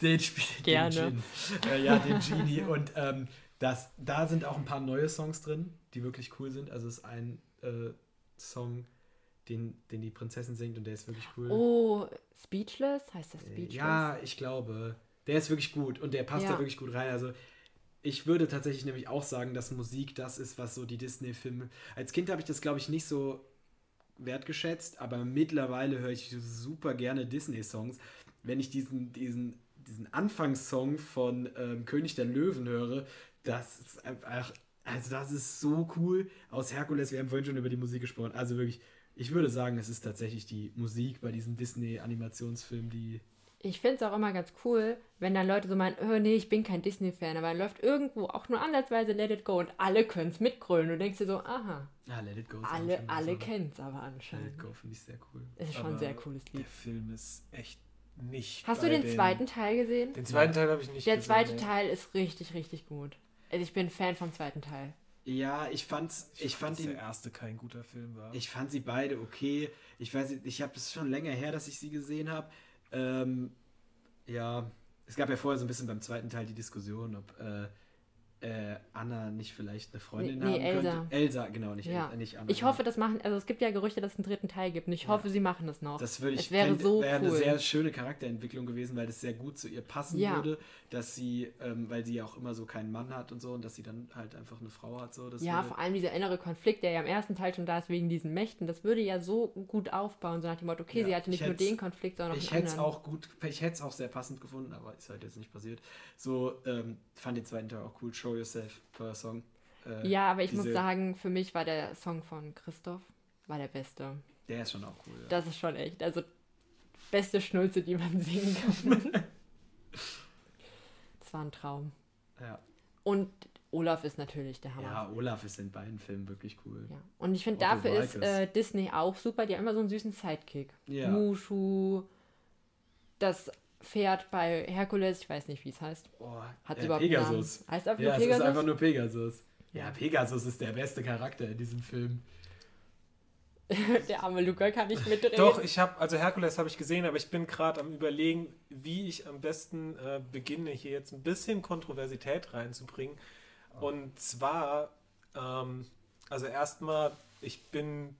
den spielt Gerne. Den Gin. Äh, ja, den Genie. Und ähm, das, da sind auch ein paar neue Songs drin, die wirklich cool sind. Also es ist ein äh, Song, den, den die Prinzessin singt und der ist wirklich cool. Oh, Speechless? Heißt das Äh, Speechless? ja, ich glaube. Der ist wirklich gut und der passt Ja. da wirklich gut rein. Also ich würde tatsächlich nämlich auch sagen, dass Musik das ist, was so die Disney-Filme. Als Kind habe ich das, glaube ich, nicht so wertgeschätzt, aber mittlerweile höre ich super gerne Disney-Songs. Wenn ich diesen, diesen, diesen Anfangssong von ähm, König der Löwen höre, das ist einfach, also das ist so cool. Aus Herkules, wir haben vorhin schon über die Musik gesprochen. Also wirklich, ich würde sagen, es ist tatsächlich die Musik bei diesem Disney-Animationsfilm, die Ich finde es auch immer ganz cool, wenn dann Leute so meinen, oh nee, ich bin kein Disney-Fan, aber dann läuft irgendwo auch nur ansatzweise Let It Go und alle können es mitgrölen. Und du denkst dir so, aha, Ah, Let It Go. ist alle, alle kennen es aber Let anscheinend. It Go finde ich sehr cool. Es ist schon Aber ein sehr cooles Der Lied. Film ist echt nicht. Hast du bei den zweiten Teil gesehen? Den zweiten Teil habe ich nicht Der gesehen, zweite nee. Teil ist richtig, richtig gut. Also ich bin Fan vom zweiten Teil. Ja, ich fand's, ich, fand dass ihn, der erste kein guter Film war. ich fand sie beide okay. Ich weiß nicht, ich habe es schon länger her, dass ich sie gesehen habe. Ähm, ja, es gab ja vorher so ein bisschen beim zweiten Teil die Diskussion, ob, äh, äh, Anna nicht vielleicht eine Freundin Nee, nee, haben könnte. Elsa. Elsa, genau, nicht, Ja. Nicht Anna. Ich hoffe, das machen, also es gibt ja Gerüchte, dass es einen dritten Teil gibt und ich Ja. hoffe, sie machen das noch. Das würde ich es wäre fänd- so wäre cool. eine sehr schöne Charakterentwicklung gewesen, weil das sehr gut zu ihr passen Ja. würde, dass sie, ähm, weil sie ja auch immer so keinen Mann hat und so und dass sie dann halt einfach eine Frau hat. So, das ja, würde, vor allem dieser innere Konflikt, der ja im ersten Teil schon da ist wegen diesen Mächten, das würde ja so gut aufbauen, so nach dem Motto, okay, sie hatte nicht ich nur den Konflikt, sondern auch ich einen hätte es anderen. auch gut, ich hätte es auch sehr passend gefunden, aber ist halt jetzt nicht passiert. So, ähm, fand den zweiten Teil auch cool. Show Yourself, toller Song. Äh, Ja, aber ich muss sagen, für mich war der Song von Christoph war der beste. Der ist schon auch cool. Ja. Das ist schon echt, also beste Schnulze, die man singen kann. das war ein Traum. ja. Und Olaf ist natürlich der Hammer. ja, Olaf ist in beiden Filmen wirklich cool. Ja. Und ich finde, dafür ist äh, Disney auch super. Die haben immer so einen süßen Sidekick. Ja. Mushu, das Pferd bei Herkules, ich weiß nicht, wie es heißt. Oh, Hat äh, überhaupt Pegasus. Heißt einfach Ja, nur es ist Pegasus? einfach nur Pegasus. Ja. Pegasus ist der beste Charakter in diesem Film. der arme Luca kann nicht mitreden. Doch, ich habe, also Herkules habe ich gesehen, aber ich bin gerade am überlegen, wie ich am besten äh, beginne, hier jetzt ein bisschen Kontroversität reinzubringen. Und zwar, ähm, also erstmal, ich bin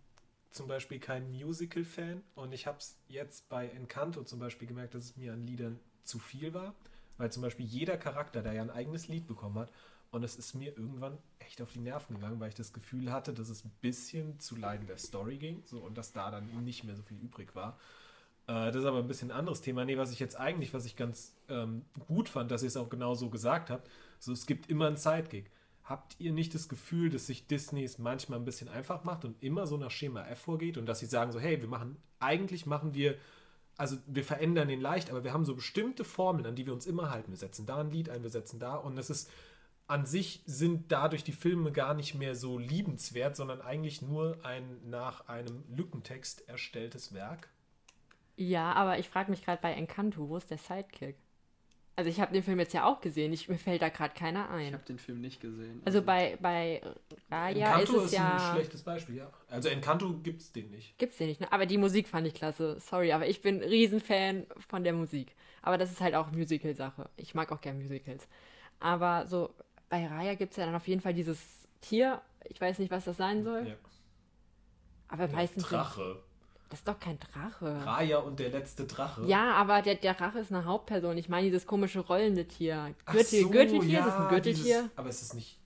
zum Beispiel kein Musical-Fan und ich habe es jetzt bei Encanto zum Beispiel gemerkt, dass es mir an Liedern zu viel war, weil zum Beispiel jeder Charakter, der ja ein eigenes Lied bekommen hat, und es ist mir irgendwann echt auf die Nerven gegangen, weil ich das Gefühl hatte, dass es ein bisschen zu Leiden der Story ging so, und dass da dann nicht mehr so viel übrig war. Äh, das ist aber ein bisschen ein anderes Thema. Nee, was ich jetzt eigentlich, was ich ganz ähm, gut fand, dass ihr es auch genau so gesagt habt, so es gibt immer einen Sidekick. Habt ihr nicht das Gefühl, dass sich Disney es manchmal ein bisschen einfach macht und immer so nach Schema F vorgeht und dass sie sagen so, hey, wir machen, eigentlich machen wir, also wir verändern den leicht, aber wir haben so bestimmte Formeln, an die wir uns immer halten. Wir setzen da ein Lied ein, wir setzen da und es ist, an sich sind dadurch die Filme gar nicht mehr so liebenswert, sondern eigentlich nur ein nach einem Lückentext erstelltes Werk. Ja, aber ich frage mich gerade bei Encanto, wo ist der Sidekick? Also ich habe den Film jetzt ja auch gesehen, ich, mir fällt da gerade keiner Ich ein. habe den Film nicht gesehen. Also bei, bei Raya Encanto ist es ein ja... schlechtes Beispiel, ja. Also Encanto gibt es den nicht. Gibt's den nicht, ne? Aber die Musik fand ich klasse. Sorry, aber ich bin Riesenfan von der Musik. Aber das ist halt auch Musical-Sache. Ich mag auch gern Musicals. Aber so, bei Raya gibt es ja dann auf jeden Fall dieses Tier. Ich weiß nicht, was das sein soll. Ja. Aber meistens. sind- Drache. Das ist doch kein Drache. Raya und der letzte Drache. Ja, aber der, der Drache ist eine Hauptperson. Ich meine, dieses komische rollende Tier. Gürtel, so, Gürteltier, ja, ist das ein Gürteltier? Dieses, aber es ist nicht.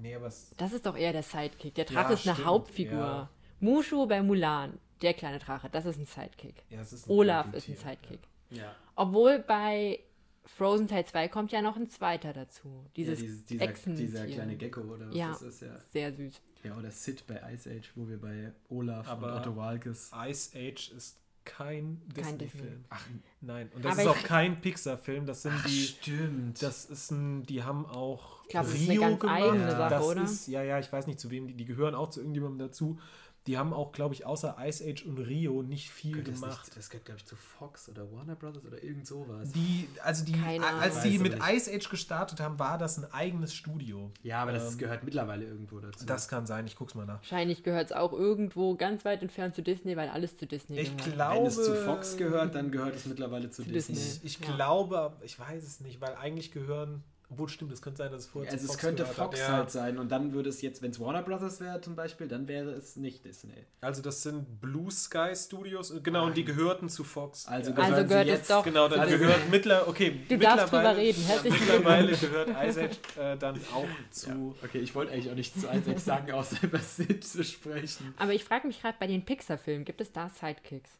Nee, aber es. Das ist doch eher der Sidekick. Der Ja, Drache ist eine stimmt, Hauptfigur. ja. Mushu bei Mulan, der kleine Drache, das ist ein Sidekick. Ja, es ist ein Olaf ist ein Sidekick. ja. Obwohl bei Frozen Teil 2 kommt ja noch ein zweiter dazu. Dieses, ja, dieses, dieser, dieser kleine Gecko oder was Ja. das ist, ja. Sehr süß. Ja, oder Sid bei Ice Age, wo wir bei Olaf Aber- und Otto Walkes. Ice Age ist kein Disney-Film. Ach, Nein. Und das Aber ist auch kein Pixar-Film. Das sind ach die. stimmt. Das ist ein, die haben auch Ich glaube, das ist eine ganz eigene Sache, das oder? Ist, ja, ja, ich weiß nicht zu wem, die, die gehören auch zu irgendjemandem dazu. Die haben auch, glaube ich, außer Ice Age und Rio nicht viel Gehört das, gemacht. nicht, das gehört, glaube ich, zu Fox oder Warner Brothers oder irgend sowas. Die, also die, Keine als die mit nicht. Ice Age gestartet haben, war das ein eigenes Studio. ja, aber das Ähm, gehört mittlerweile irgendwo dazu. Das kann sein, ich guck's mal nach. Wahrscheinlich gehört es auch irgendwo ganz weit entfernt zu Disney, weil alles zu Disney Ich gehört. glaube. Wenn es zu Fox gehört, dann gehört es mittlerweile zu, Zu Disney. Disney. Ich, ich Ja. glaube, ich weiß es nicht, weil eigentlich gehören. Obwohl, stimmt, es könnte sein, dass es vorher Also zu es könnte gehört hat. Fox Ja. halt sein und dann würde es jetzt, wenn es Warner Brothers wäre zum Beispiel, dann wäre es nicht Disney. Also das sind Blue Sky Studios, genau, und die gehörten zu Fox. Also ja. gehören Also sie gehört jetzt, es doch. Genau, dann Also- gehört mittler, okay, Du darfst drüber mittlerweile- reden. Ja, mittlerweile gehört Ice Age äh, dann auch zu. Okay, ich wollte eigentlich auch nicht zu Isaac sagen, außer über Sid zu sprechen. Aber ich frage mich gerade bei den Pixar-Filmen, gibt es da Sidekicks?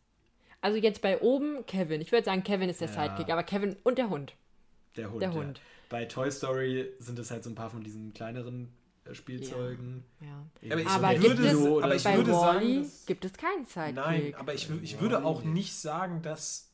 Also jetzt bei oben Kevin. Ich würde sagen, Kevin ist der Ja. Sidekick, aber Kevin und der Hund. Der Hund. Der ja. Bei Toy Story sind es halt so ein paar von diesen kleineren äh, Spielzeugen. Ja. Aber ich Aber würde, es oder aber ich bei würde Wally sagen, dass- gibt es keinen Sidekick. Nein, aber ich, ich würde auch nicht sagen, dass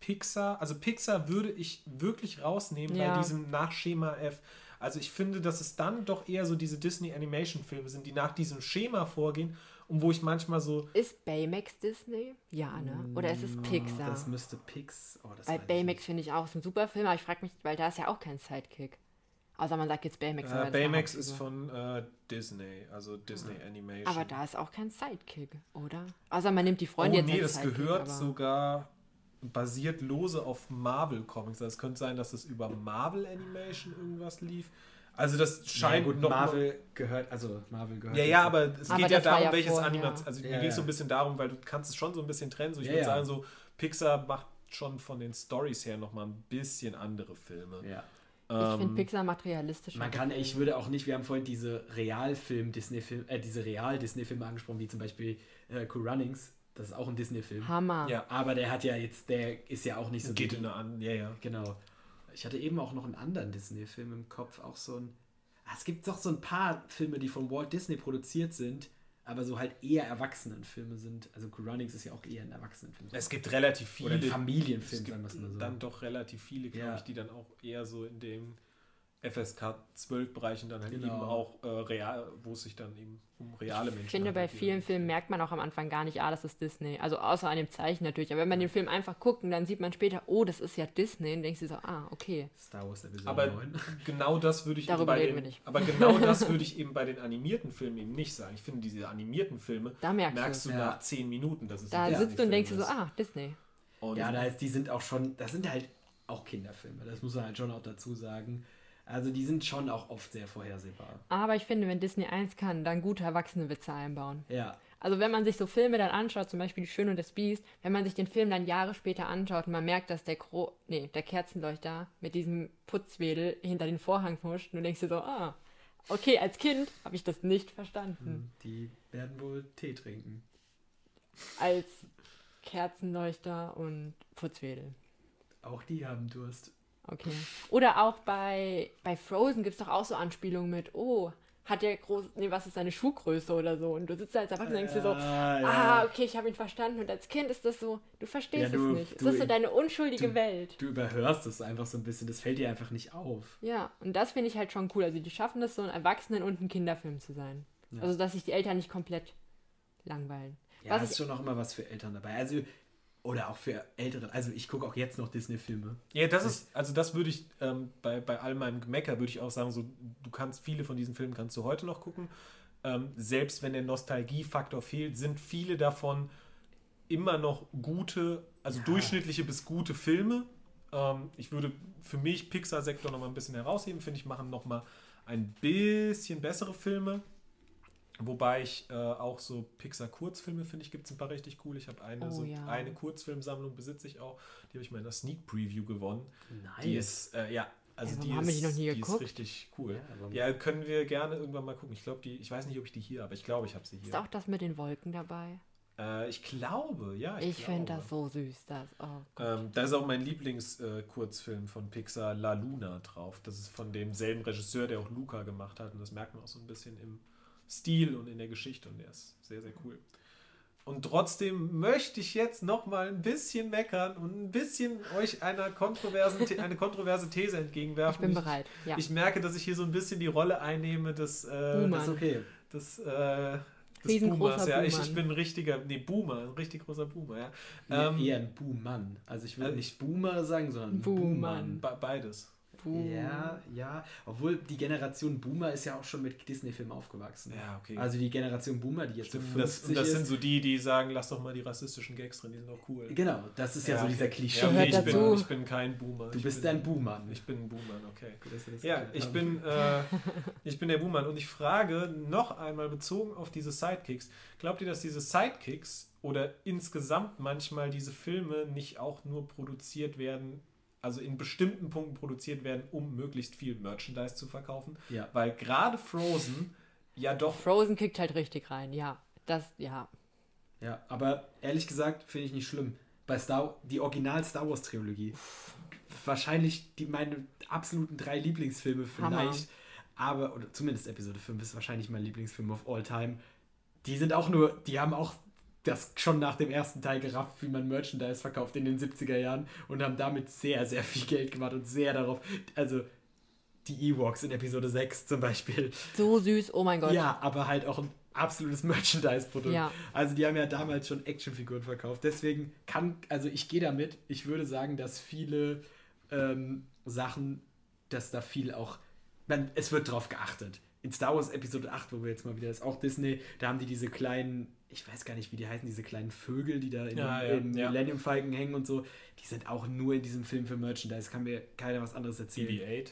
Pixar, also Pixar würde ich wirklich rausnehmen Ja. bei diesem Nachschema F. Also ich finde, dass es dann doch eher so diese Disney Animation Filme sind, die nach diesem Schema vorgehen und wo ich manchmal so Ist Baymax Disney? Ja, ne? Oder ist es Pixar? Das müsste Pix. Oh, das ich Baymax finde ich auch ist ein super Film, aber ich frage mich, weil da ist ja auch kein Sidekick. Außer man sagt jetzt Baymax. äh, Baymax ist von äh, Disney, also Disney Animation. Aber da ist auch kein Sidekick, oder? Außer man nimmt die oh Freunde jetzt nee, das Sidekick, gehört aber- sogar basiert lose auf Marvel Comics. Also es könnte sein, dass es über Marvel Animation irgendwas lief. Also das Ja, scheint gut, noch mal- Marvel gehört, also Marvel gehört. Ja, ja, aber es Aber geht ja darum, ja welches vorher. Animation. Also Ja, mir geht es so ja. ein bisschen darum, weil du kannst es schon so ein bisschen trennen. So, ich Ja, würde ja. sagen, so Pixar macht schon von den Stories her nochmal ein bisschen andere Filme. Ja. Ich Ähm, finde Pixar macht realistischer. Man kann, ich würde auch nicht, wir haben vorhin diese Realfilm-Disney-Film, äh, diese Real-Disney-Filme angesprochen, wie zum Beispiel äh, Cool Runnings. Das ist auch ein Disney-Film. Hammer. ja, Aber der hat ja jetzt, der ist ja auch nicht so geht in eine an. Ja, ja. Genau. Ich hatte eben auch noch einen anderen Disney-Film im Kopf, auch so ein. Ah, es gibt doch so ein paar Filme, die von Walt Disney produziert sind, aber so halt eher Erwachsenenfilme sind. Also Runnings ist ja auch eher ein Erwachsenenfilm. Es gibt relativ viele. Oder ein es Familienfilm, gibt sagen wir es mal so. dann doch relativ viele, glaube Ja. ich, die dann auch eher so in dem FSK 12 Bereichen dann halt Genau. eben auch äh, real, wo es sich dann eben um reale Menschen Ich finde, bei handelt, die- vielen Filmen merkt man auch am Anfang gar nicht, ah, das ist Disney. Also außer an dem Zeichen natürlich. Aber wenn man den Film einfach guckt und dann sieht man später, oh, das ist ja Disney, dann denkst du so, ah, okay. Star Wars Episode Aber 9. genau das würde ich Darüber bei reden den, wir nicht. Aber genau das würde ich eben bei den animierten Filmen eben nicht sagen. Ich finde, diese animierten Filme Da merkst, merkst du. Ja. nach zehn Minuten, dass es Da ein sitzt du und denkst du so, ist. ah, Disney. Und Ja, da ist, die sind auch schon, das sind halt auch Kinderfilme, das muss man halt schon auch dazu sagen. Also die sind schon auch oft sehr vorhersehbar. Aber ich finde, wenn Disney eins kann, dann gute erwachsene Witze einbauen. Ja, Also wenn man sich so Filme dann anschaut, zum Beispiel Die Schöne und das Biest, wenn man sich den Film dann Jahre später anschaut und man merkt, dass der, Gro nee, der Kerzenleuchter mit diesem Putzwedel hinter den Vorhang huscht und du denkst dir so, ah, okay, als Kind habe ich das nicht verstanden. die werden wohl Tee trinken. Als Kerzenleuchter und Putzwedel. Auch die haben Durst. Okay. Oder auch bei, bei Frozen gibt es doch auch so Anspielungen mit, oh, hat der groß, nee, was ist seine Schuhgröße oder so? Und du sitzt da als Erwachsener und denkst dir so, Ah, ah, okay, ich habe ihn verstanden. Und als Kind ist das so, du verstehst Ja, du- es nicht. Es ist so deine unschuldige du- Welt. Du überhörst es einfach so ein bisschen, das fällt dir einfach nicht auf. Ja, und das finde ich halt schon cool. Also die schaffen das, so ein Erwachsenen- und ein Kinderfilm zu sein. Ja. Also, dass sich die Eltern nicht komplett langweilen. Ja, Was ist ich- schon auch immer was für Eltern dabei. Also, oder auch für Ältere. Also ich gucke auch jetzt noch Disney-Filme. Ja, das ist, also das würde ich, ähm, bei, bei all meinem Gemecker würde ich auch sagen, so, du kannst viele von diesen Filmen kannst du heute noch gucken. Ähm, selbst wenn der Nostalgiefaktor fehlt, sind viele davon immer noch gute, also Ja. durchschnittliche bis gute Filme. Ähm, ich würde für mich Pixar-Sektor noch mal ein bisschen herausheben, finde ich, machen noch mal ein bisschen bessere Filme. Wobei ich äh, auch so Pixar-Kurzfilme finde ich, gibt es ein paar richtig cool. Ich habe eine, Oh so, ja. eine Kurzfilmsammlung besitze ich auch. Die habe ich mal in der Sneak Preview gewonnen. Nice. Die ist, äh, ja, also Ja, die, ist, die noch nie die ist richtig cool. Ja, Ja, können wir gerne irgendwann mal gucken. Ich glaube, die, ich weiß nicht, ob ich die hier habe, aber ich glaube, ich habe sie Ist hier. auch das mit den Wolken dabei? Äh, ich glaube, ja. Ich, finde glaube. das so süß. Das, oh. Ähm, da ist auch mein Lieblings-Kurzfilm von Pixar, La Luna, drauf. Das ist von demselben Regisseur, der auch Luca gemacht hat. Und das merkt man auch so ein bisschen im Stil und in der Geschichte. Und der ist sehr, sehr cool. Und trotzdem möchte ich jetzt noch mal ein bisschen meckern und ein bisschen euch einer kontroversen, eine kontroverse These ich entgegenwerfen. bin bereit. Ja. Ich merke, dass ich hier so ein bisschen die Rolle einnehme des, äh. Das ist okay. des, äh, des Boomers. Ja, ich, ich bin ein richtiger, nee, Boomer, ein richtig großer Boomer, ja. Ähm, eher ein Boommann. Also ich würde also- nicht Boomer sagen, sondern. Boommann. be- beides. Puh. Ja, ja. Obwohl die Generation Boomer ist ja auch schon mit Disney-Filmen aufgewachsen. Ja, okay. Also die Generation Boomer, die jetzt so Stimmt, das, 50 und das ist. sind so die, die sagen, lass doch mal die rassistischen Gags drin, die sind doch cool. genau, das ist ja, so dieser Klischee. Ja, okay, ich, bin, ich bin kein Boomer. Du ich bist bin, ein Boomer. Ich bin ein Boomer, okay. Das Ja, ich bin, äh, ich bin der Boomer und ich frage noch einmal bezogen auf diese Sidekicks. Glaubt ihr, dass diese Sidekicks oder insgesamt manchmal diese Filme nicht auch nur produziert werden, also in bestimmten Punkten produziert werden, um möglichst viel Merchandise zu verkaufen? Ja. Weil gerade Frozen ja doch Frozen kickt halt richtig rein. Ja, das, ja. Ja, aber ehrlich gesagt finde ich nicht schlimm. Bei Star die Original Star Wars Trilogie. Wahrscheinlich die meine absoluten drei Lieblingsfilme Hammer. vielleicht. Aber, oder zumindest Episode 5 ist wahrscheinlich mein Lieblingsfilm of all time. Die sind auch nur, die haben auch das schon nach dem ersten Teil gerafft, wie man Merchandise verkauft in den 70er Jahren und haben damit sehr, sehr viel Geld gemacht und sehr darauf, also die Ewoks in Episode 6 zum Beispiel. So süß, oh mein Gott. Ja, aber halt auch ein absolutes Merchandise-Produkt. Ja. Also die haben ja damals schon Actionfiguren verkauft. Deswegen kann, also ich gehe damit. Ich würde sagen, dass viele ähm, Sachen, dass da viel auch, man, es wird drauf geachtet. In Star Wars Episode 8, wo wir jetzt mal wieder, ist auch Disney, da haben die diese kleinen, ich weiß gar nicht, wie die heißen, diese kleinen Vögel, die da in Ja, dem, ja, ja. Millennium Falcon hängen und so, die sind auch nur in diesem Film für Merchandise. Kann mir keiner was anderes erzählen. BB-8.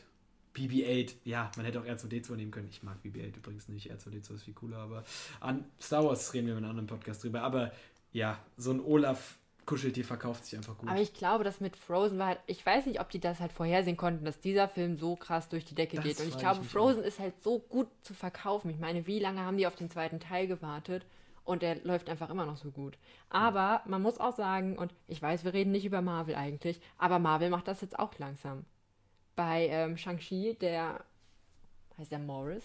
BB-8, ja, man hätte auch R2D2 nehmen können. Ich mag BB-8 übrigens nicht. R2D2 ist viel cooler, aber an Star Wars reden wir in einem anderen Podcast drüber. Aber ja, so ein Olaf Kuscheltier verkauft sich einfach gut. Aber ich glaube, das mit Frozen war halt, ich weiß nicht, ob die das halt vorhersehen konnten, dass dieser Film so krass durch die Decke Das geht. Und ich glaube, ich Frozen ist halt so gut zu verkaufen. Ich meine, wie lange haben die auf den zweiten Teil gewartet? Und der läuft einfach immer noch so gut. Aber man muss auch sagen, und ich weiß, wir reden nicht über Marvel eigentlich, aber Marvel macht das jetzt auch langsam. Bei ähm, Shang-Chi, der heißt der Morris?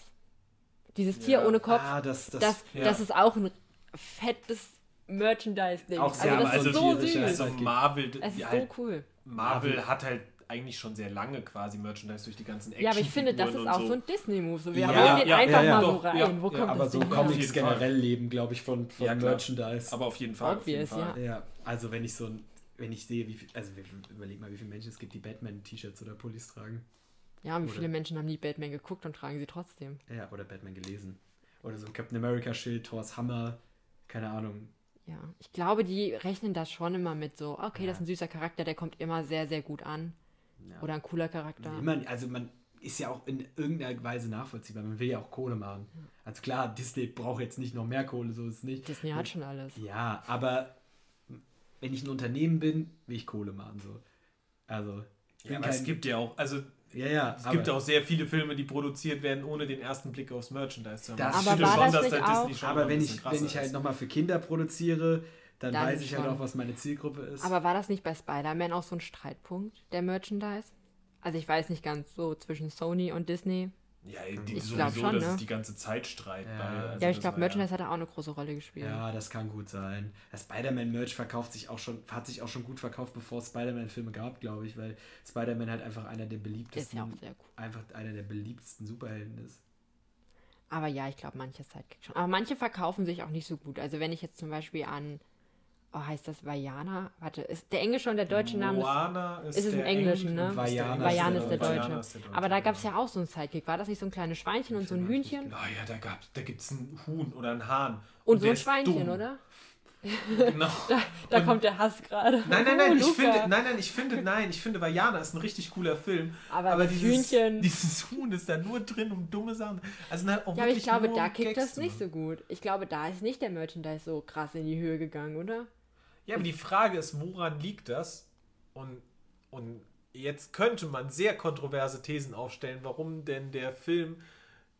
Dieses Tier Ja. ohne Kopf, ah, das, das, das, ja. das ist auch ein fettes Merchandise-Ding. Auch sehr also das also ist so süß. also- Marvel, Es ist halt, so cool. Marvel hat halt eigentlich schon sehr lange quasi Merchandise durch die ganzen Action Ja, aber ich finde, das ist auch so ein Disney-Move. So, wir Ja, hauen den ja, einfach ja, ja. mal so Doch, rein. ja, Wo ja, kommt aber das so her? Comics generell leben, glaube ich, von, von. Merchandise. Aber auf jeden Fall. auf jeden Obvious, Fall. ja. ja, also wenn ich so ein, wenn ich sehe, wie viel, also wir- überleg mal, wie viele Menschen es gibt, die Batman-T-Shirts oder Pullis tragen. Ja, und wie Oder- viele Menschen haben nie Batman geguckt und tragen sie trotzdem? Ja, oder Batman gelesen. Oder so ein Captain America-Schild, Thors Hammer, keine Ahnung. Ja, ich glaube, die rechnen das schon immer mit so, okay, Ja. das ist ein süßer Charakter, der kommt immer sehr, sehr gut an. Ja. Oder ein cooler Charakter. Immer, also man ist ja auch in irgendeiner Weise nachvollziehbar. Man will ja auch Kohle machen. Also klar, Disney braucht jetzt nicht noch mehr Kohle, so ist es nicht. Disney hat schon alles. Ja, aber wenn ich ein Unternehmen bin, will ich Kohle machen. So. Also, Ja, aber kein- es gibt ja auch, also ja, ja, es gibt auch sehr viele Filme, die produziert werden, ohne den ersten Blick aufs Merchandise zu haben. Das Aber finde war schon, das dass auch- Disney schon aber wenn bisschen ich, wenn ich halt nochmal für Kinder produziere, dann, Dann weiß ich halt schon. auch, was meine Zielgruppe ist. Aber war das nicht bei Spider-Man auch so ein Streitpunkt, der Merchandise? Also ich weiß nicht ganz so zwischen Sony und Disney. Ja, die, Ich sowieso, schon, das ne? ist die ganze Zeit Streit. Ja. bei, also ja, ich glaube, Merchandise hat da auch eine große Rolle gespielt. ja, das kann gut sein. Das Spider-Man-Merch verkauft sich auch schon, hat sich auch schon gut verkauft, bevor es Spider-Man-Filme gab, glaube ich, weil Spider-Man halt einfach einer der Ist beliebtesten, ja auch sehr cool. einfach einer der beliebtesten Superhelden ist. Aber ja, ich glaube, manche Sidekick schon. Aber manche verkaufen sich auch nicht so gut. Also wenn ich jetzt zum Beispiel an, oh, heißt das Vajana? Warte, ist der englische und der deutsche Name ist Moana ist, ist es im Englischen, Engl- ne? und Vajana Vajan ist ist der der Deutsche. Vajana ist der Deutsche, Aber da gab es ja auch so ein Sidekick. War das nicht so ein kleines Schweinchen und so ein ich Hühnchen? Oh ja, da, gab's- da gibt es ein Huhn oder einen Hahn. Und so der ein ist Schweinchen, oder? Genau. Da Und- kommt der Hass gerade. Nein, nein, Oh, nein, ich Luca. finde, nein, nein, ich finde, nein, ich finde, Vajana ist ein richtig cooler Film. Aber das dieses, Hühnchen- dieses Huhn ist da nur drin, um dumme Sachen. Also na, auch Ja, aber ich glaube, da kickt das nicht so gut. Ich glaube, da ist nicht der Merchandise so krass in die Höhe gegangen, oder? Ja, aber die Frage ist, woran liegt das? Und, und jetzt könnte man sehr kontroverse Thesen aufstellen, warum denn der Film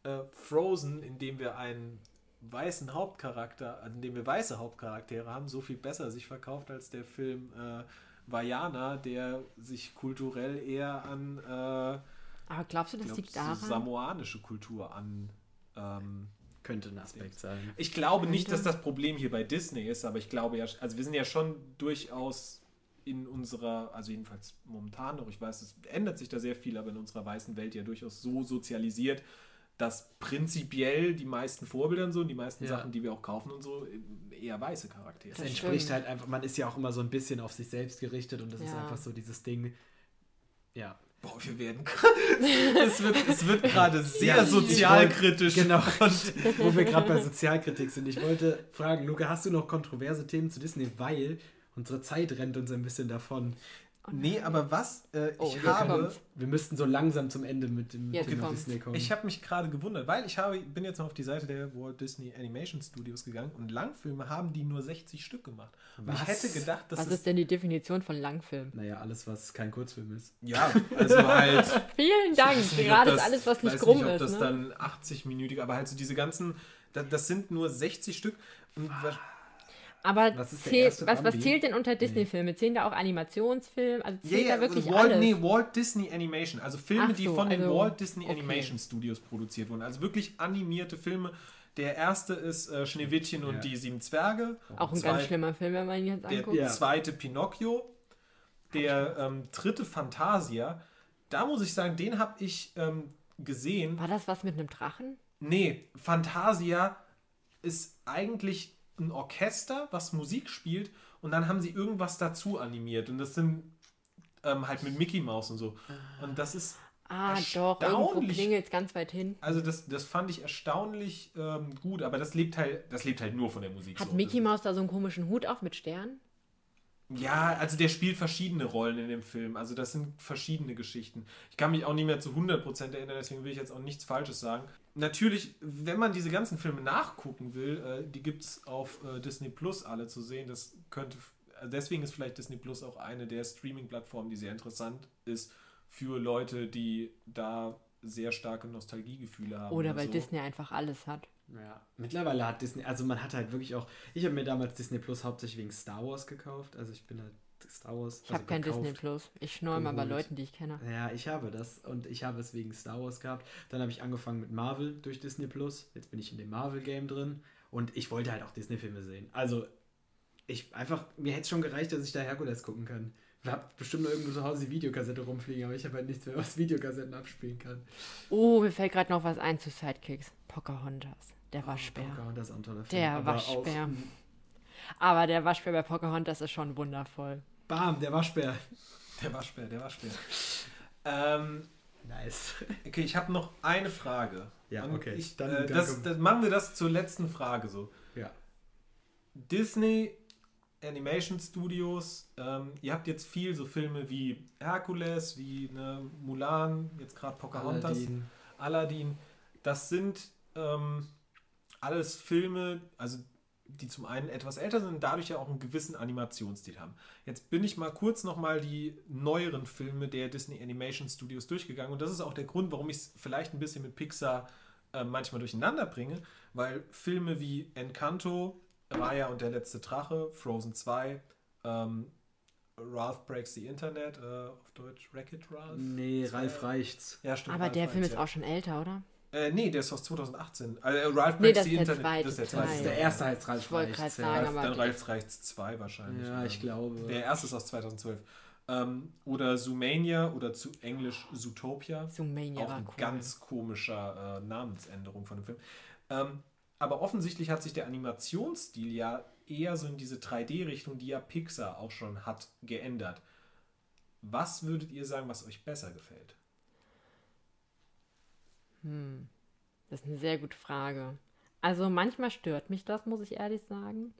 äh, Frozen, in dem wir einen weißen Hauptcharakter, also in dem wir weiße Hauptcharaktere haben, so viel besser sich verkauft als der Film äh, Vajana, der sich kulturell eher an äh, Aber glaubst du, das glaub, liegt daran? samoanische Kultur an. Ähm, Könnte ein Aspekt sein. ich glaube nicht, Könnte. dass das Problem hier bei Disney ist, aber ich glaube ja, also wir sind ja schon durchaus in unserer, also jedenfalls momentan noch, ich weiß, es ändert sich da sehr viel, aber in unserer weißen Welt ja durchaus so sozialisiert, dass prinzipiell die meisten Vorbilder und so und die meisten Ja. Sachen, die wir auch kaufen und so, eher weiße Charaktere Es Das sind. entspricht stimmt. halt einfach, man ist ja auch immer so ein bisschen auf sich selbst gerichtet und das ist Ja. einfach so dieses Ding. Ja. Boah, wir werden. es wird, es wird gerade sehr Ja, sozialkritisch. Genau. Wo wir gerade bei Sozialkritik sind. Ich wollte fragen, Luca, hast du noch kontroverse Themen zu Disney? Weil unsere Zeit rennt uns ein bisschen davon. Nee, aber was? Äh, Oh, ich habe. kommt's. Wir müssten so langsam zum Ende mit dem Thema kommt's. Disney kommen. Ich habe mich gerade gewundert, weil ich habe, bin jetzt noch auf die Seite der Walt Disney Animation Studios gegangen und Langfilme haben die nur 60 Stück gemacht. Und ich Was? hätte gedacht, dass Was ist denn die Definition von Langfilm? naja, alles, was kein Kurzfilm ist. ja, also halt Vielen Dank. Ich weiß nicht, Gerade ist das- alles, was nicht weiß krumm nicht, ob ist. das Ne? dann 80-minütig, aber halt so diese ganzen, das, das sind nur 60 Stück. Und wa- Aber Was ist der zählt, was, was zählt denn unter Disney-Filme? Zählen da auch Animationsfilme? Also zählt da wirklich Walt, alles? Nee, Walt Disney Animation. Also Filme, Ach die so, von den also, Walt Disney okay. Animation Studios produziert wurden. Also wirklich animierte Filme. Der erste ist äh, Schneewittchen Ja. und die sieben Zwerge. Auch ein Zwei- ganz schlimmer Film, wenn man ihn jetzt Der anguckt. Ja. zweite Pinocchio. Der ähm, dritte Fantasia. Da muss ich sagen, den habe ich ähm, gesehen. War das was mit einem Drachen? Nee, Fantasia ist eigentlich ein Orchester, was Musik spielt und dann haben sie irgendwas dazu animiert und das sind ähm, halt mit Mickey Mouse und so. Und das ist, Ah, doch, irgendwo klingelt ganz weit hin. also das, das fand ich erstaunlich ähm, gut, aber das lebt halt, das lebt halt nur von der Musik. Hat so. Mickey Mouse da so einen komischen Hut auf mit Sternen? Ja, also der spielt verschiedene Rollen in dem Film. Also das sind verschiedene Geschichten. Ich kann mich auch nicht mehr zu 100% erinnern, deswegen will ich jetzt auch nichts Falsches sagen. Natürlich, wenn man diese ganzen Filme nachgucken will, äh, die gibt es auf äh, Disney Plus alle zu sehen. Das könnte, also deswegen ist vielleicht Disney Plus auch eine der Streaming-Plattformen, die sehr interessant ist für Leute, die da sehr starke Nostalgiegefühle haben. Oder weil so. Disney einfach alles hat. Ja, mittlerweile hat Disney, also man hat halt wirklich auch, ich habe mir damals Disney Plus hauptsächlich wegen Star Wars gekauft, also ich bin halt Star Wars. Ich habe also kein gekauft. Disney Plus. Ich schnorre mal bei. Leuten, die ich kenne. Ja, ich habe das und ich habe es wegen Star Wars gehabt. Dann habe ich angefangen mit Marvel durch Disney Plus. Jetzt bin ich in dem Marvel Game drin und ich wollte halt auch Disney Filme sehen. Also ich einfach mir hätte es schon gereicht, dass ich da Herkules gucken kann. Ich habe bestimmt noch irgendwo zu Hause die Videokassette rumfliegen, aber ich habe halt nichts mehr, was Videokassetten abspielen kann. Oh, mir fällt gerade noch was ein zu Sidekicks. Pocahontas. Der Waschbär. Pocahontas ist auch ein toller Film. Der Waschbär. Auch, Aber der Waschbär bei Pocahontas ist schon wundervoll. Bam, der Waschbär. Der Waschbär, der Waschbär. ähm, Nice. okay, ich habe noch eine Frage. Ja, Und okay. Ich, Dann äh, danke. das, das, machen wir das zur letzten Frage so. Ja. Disney Animation Studios, ähm, ihr habt jetzt viel so Filme wie Hercules, wie ne, Mulan, jetzt gerade Pocahontas, Aladdin. Aladdin. Das sind ähm, alles Filme, also die zum einen etwas älter sind, dadurch ja auch einen gewissen Animationsstil haben. Jetzt bin ich mal kurz nochmal die neueren Filme der Disney Animation Studios durchgegangen und das ist auch der Grund, warum ich es vielleicht ein bisschen mit Pixar äh, manchmal durcheinander bringe, weil Filme wie Encanto, Raya und der letzte Drache, Frozen 2, ähm, Ralph Breaks the Internet, äh, auf Deutsch Wreck-It Ralph. Nee, Zwei- Ralf reicht's. Ja, stimmt. Aber Ralph der Film Reicht's, ist ja. auch schon älter, oder? Äh, nee, der ist aus 2018. Äh, Ralph Nee, Breaks das the ist der Internet. zweite das ist der zweite. Das ist der erste heißt Ralf Ich wollte reicht's. gerade ja. sagen, Ralph, aber dann Ralph reicht's 2 wahrscheinlich. Ja, ich Ähm, glaube. Der erste ist aus 2012. Ähm, oder Zoomania oder zu Englisch Zootopia. Zoomania auch war ein cool. ganz komischer äh, Namensänderung von dem Film. Ähm, aber offensichtlich hat sich der Animationsstil ja eher so in diese 3D-Richtung, die ja Pixar auch schon hat, geändert. Was würdet ihr sagen, was euch besser gefällt? Hm. Das ist eine sehr gute Frage. Also manchmal stört mich das, muss ich ehrlich sagen.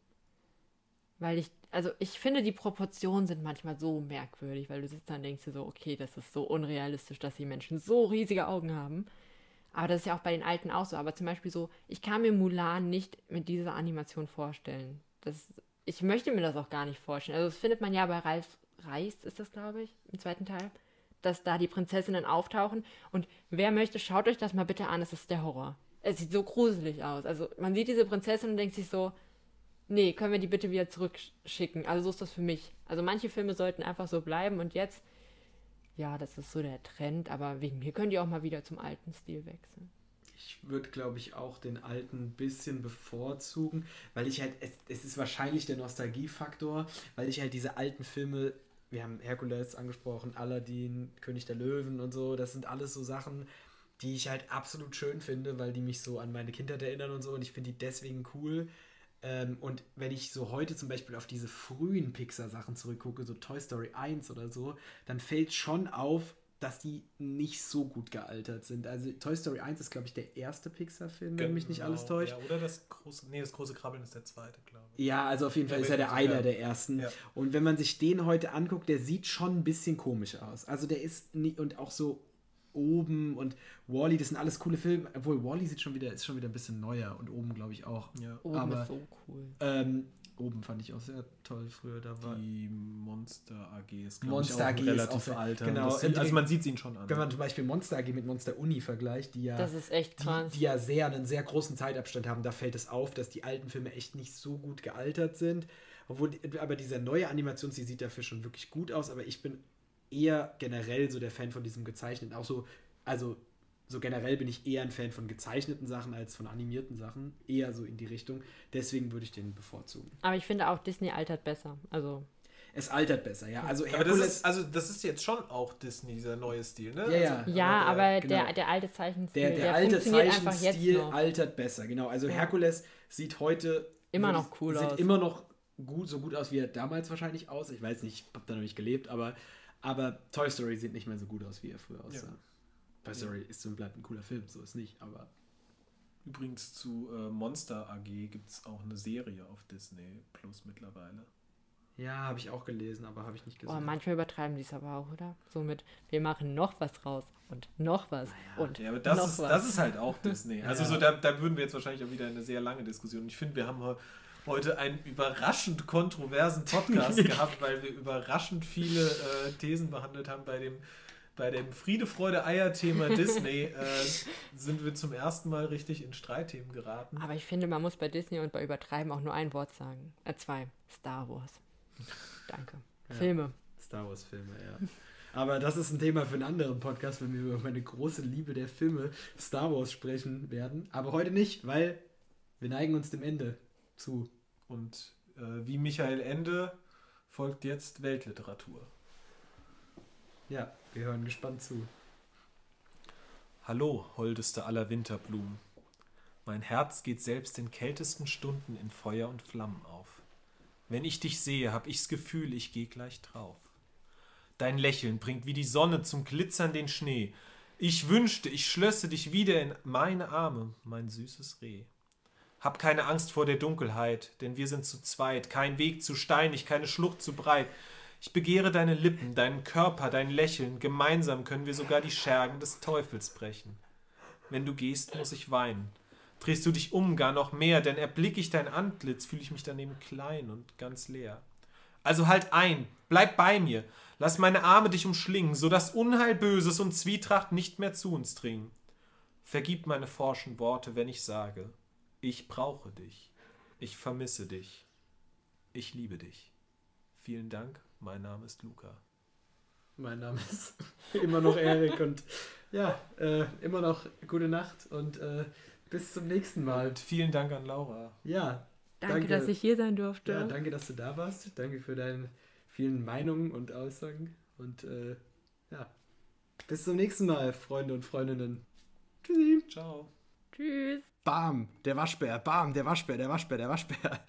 Weil ich, also ich finde, die Proportionen sind manchmal so merkwürdig, weil du sitzt da und denkst dir so, okay, das ist so unrealistisch, dass die Menschen so riesige Augen haben. Aber das ist ja auch bei den Alten auch so. Aber zum Beispiel so, ich kann mir Mulan nicht mit dieser Animation vorstellen. Das, ich möchte mir das auch gar nicht vorstellen. Also das findet man ja bei Ralf Reis, ist das, glaube ich, im zweiten Teil, dass da die Prinzessinnen auftauchen. Und wer möchte, schaut euch das mal bitte an, es ist der Horror. Es sieht so gruselig aus. Also man sieht diese Prinzessin und denkt sich so, nee, können wir die bitte wieder zurückschicken. Also so ist das für mich. Also manche Filme sollten einfach so bleiben und jetzt, ja, das ist so der Trend, aber wegen mir können die auch mal wieder zum alten Stil wechseln. Ich würde, glaube ich, auch den alten ein bisschen bevorzugen, weil ich halt, es, es ist wahrscheinlich der Nostalgiefaktor, weil ich halt diese alten Filme, wir haben Herkules angesprochen, Aladdin, König der Löwen und so, das sind alles so Sachen, die ich halt absolut schön finde, weil die mich so an meine Kindheit erinnern und so und ich finde die deswegen cool. Ähm, und wenn ich so heute zum Beispiel auf diese frühen Pixar-Sachen zurückgucke, so Toy Story 1 oder so, dann fällt schon auf, dass die nicht so gut gealtert sind. Also Toy Story 1 ist, glaube ich, der erste Pixar-Film, wenn mich nicht alles Genau, täuscht. Ja, oder das große, nee, das große Krabbeln ist der zweite, glaube ich. Ja, also auf jeden Fall Ja, ist er der ja. einer der ersten. Ja. Und wenn man sich den heute anguckt, der sieht schon ein bisschen komisch aus. Also der ist nicht, und auch so oben und Wally, das sind alles coole Filme. Obwohl Wally sieht schon wieder, ist schon wieder ein bisschen neuer und oben, glaube ich, auch. Ja. Oben Aber- ist so cool. Ähm, oben fand ich auch sehr toll früher. Da war, Die Monster AG ist, Monster ich, auch AG ist relativ auch so- alter. genau. Sieht, also man sieht ihn schon an. wenn man zum Beispiel Monster AG mit Monster Uni vergleicht, die ja Das ist echt krass. die, die ja sehr einen sehr großen Zeitabstand haben, da fällt es auf, dass die alten Filme echt nicht so gut gealtert sind. Obwohl, aber dieser neue Animationsstil sieht dafür schon wirklich gut aus, aber ich bin eher generell so der Fan von diesem gezeichneten. Auch so, also so generell bin ich eher ein Fan von gezeichneten Sachen als von animierten Sachen. Eher so in die Richtung. Deswegen würde ich den bevorzugen. Aber ich finde auch, Disney altert besser. Also, Es altert besser, ja. Also aber das Herkules, ist, also das ist jetzt schon auch Disney, dieser neue Stil, ne? Ja, ja. Also, ja, aber genau. der, der alte Zeichenstil, der, der, alte einfach jetzt Zeichenstil altert besser, genau. Also Ja. Herkules sieht heute Immer noch cool sieht aus. immer noch gut, so gut aus, wie er damals wahrscheinlich aus. Ich weiß nicht, ich habe da noch nicht gelebt, aber, aber Toy Story sieht nicht mehr so gut aus, wie er früher aussah. Ja. Toy Story ist und bleibt ein cooler Film, so ist nicht, aber Übrigens zu äh, Monster AG gibt es auch eine Serie auf Disney Plus mittlerweile. Ja, habe ich auch gelesen, aber habe ich nicht gesehen. Oh, manchmal übertreiben die es aber auch, oder? So mit, wir machen noch was raus und noch was und Ja, aber das noch ist, was. das ist halt auch Disney. Also Ja. so, da, da würden wir jetzt wahrscheinlich auch wieder eine sehr lange Diskussion. Ich finde, wir haben he- heute einen überraschend kontroversen Podcast gehabt, weil wir überraschend viele äh, Thesen behandelt haben bei dem bei dem Friede, Freude, Eier-Thema Disney äh, sind wir zum ersten Mal richtig in Streitthemen geraten. Aber ich finde, man muss bei Disney und bei Übertreiben auch nur ein Wort sagen. Äh, zwei. Star Wars. Danke. Ja. Filme. Star Wars-Filme, ja. Aber das ist ein Thema für einen anderen Podcast, wenn wir über meine große Liebe der Filme Star Wars sprechen werden. Aber heute nicht, weil wir neigen uns dem Ende zu. Und äh, wie Michael Ende folgt jetzt Weltliteratur. Ja, wir hören gespannt zu. Hallo, holdeste aller Winterblumen. Mein Herz geht selbst in kältesten Stunden in Feuer und Flammen auf. Wenn ich dich sehe, hab ich's Gefühl, ich geh gleich drauf. Dein Lächeln bringt wie die Sonne zum Glitzern den Schnee. Ich wünschte, ich schlösse dich wieder in meine Arme, mein süßes Reh. Hab keine Angst vor der Dunkelheit, denn wir sind zu zweit, kein Weg zu steinig, keine Schlucht zu breit. Ich begehre deine Lippen, deinen Körper, dein Lächeln, gemeinsam können wir sogar die Schergen des Teufels brechen. Wenn du gehst, muss ich weinen. Drehst du dich um, gar noch mehr, denn erblick ich dein Antlitz, fühle ich mich daneben klein und ganz leer. Also halt ein, bleib bei mir, lass meine Arme dich umschlingen, so dass Unheil, Böses und Zwietracht nicht mehr zu uns dringen. Vergib meine forschen Worte, wenn ich sage, ich brauche dich, ich vermisse dich, ich liebe dich. Vielen Dank, mein Name ist Luca. Mein Name ist immer noch Erik und ja, äh, immer noch gute Nacht und äh, bis zum nächsten Mal. Und vielen Dank an Laura. Ja, Danke, Danke. dass ich hier sein durfte. ja, danke, dass du da warst. Danke für deine vielen Meinungen und Aussagen. Und äh, ja, bis zum nächsten Mal, Freunde und Freundinnen. Tschüssi. Ciao. Tschüss. Bam, der Waschbär, bam, der Waschbär, der Waschbär, der Waschbär.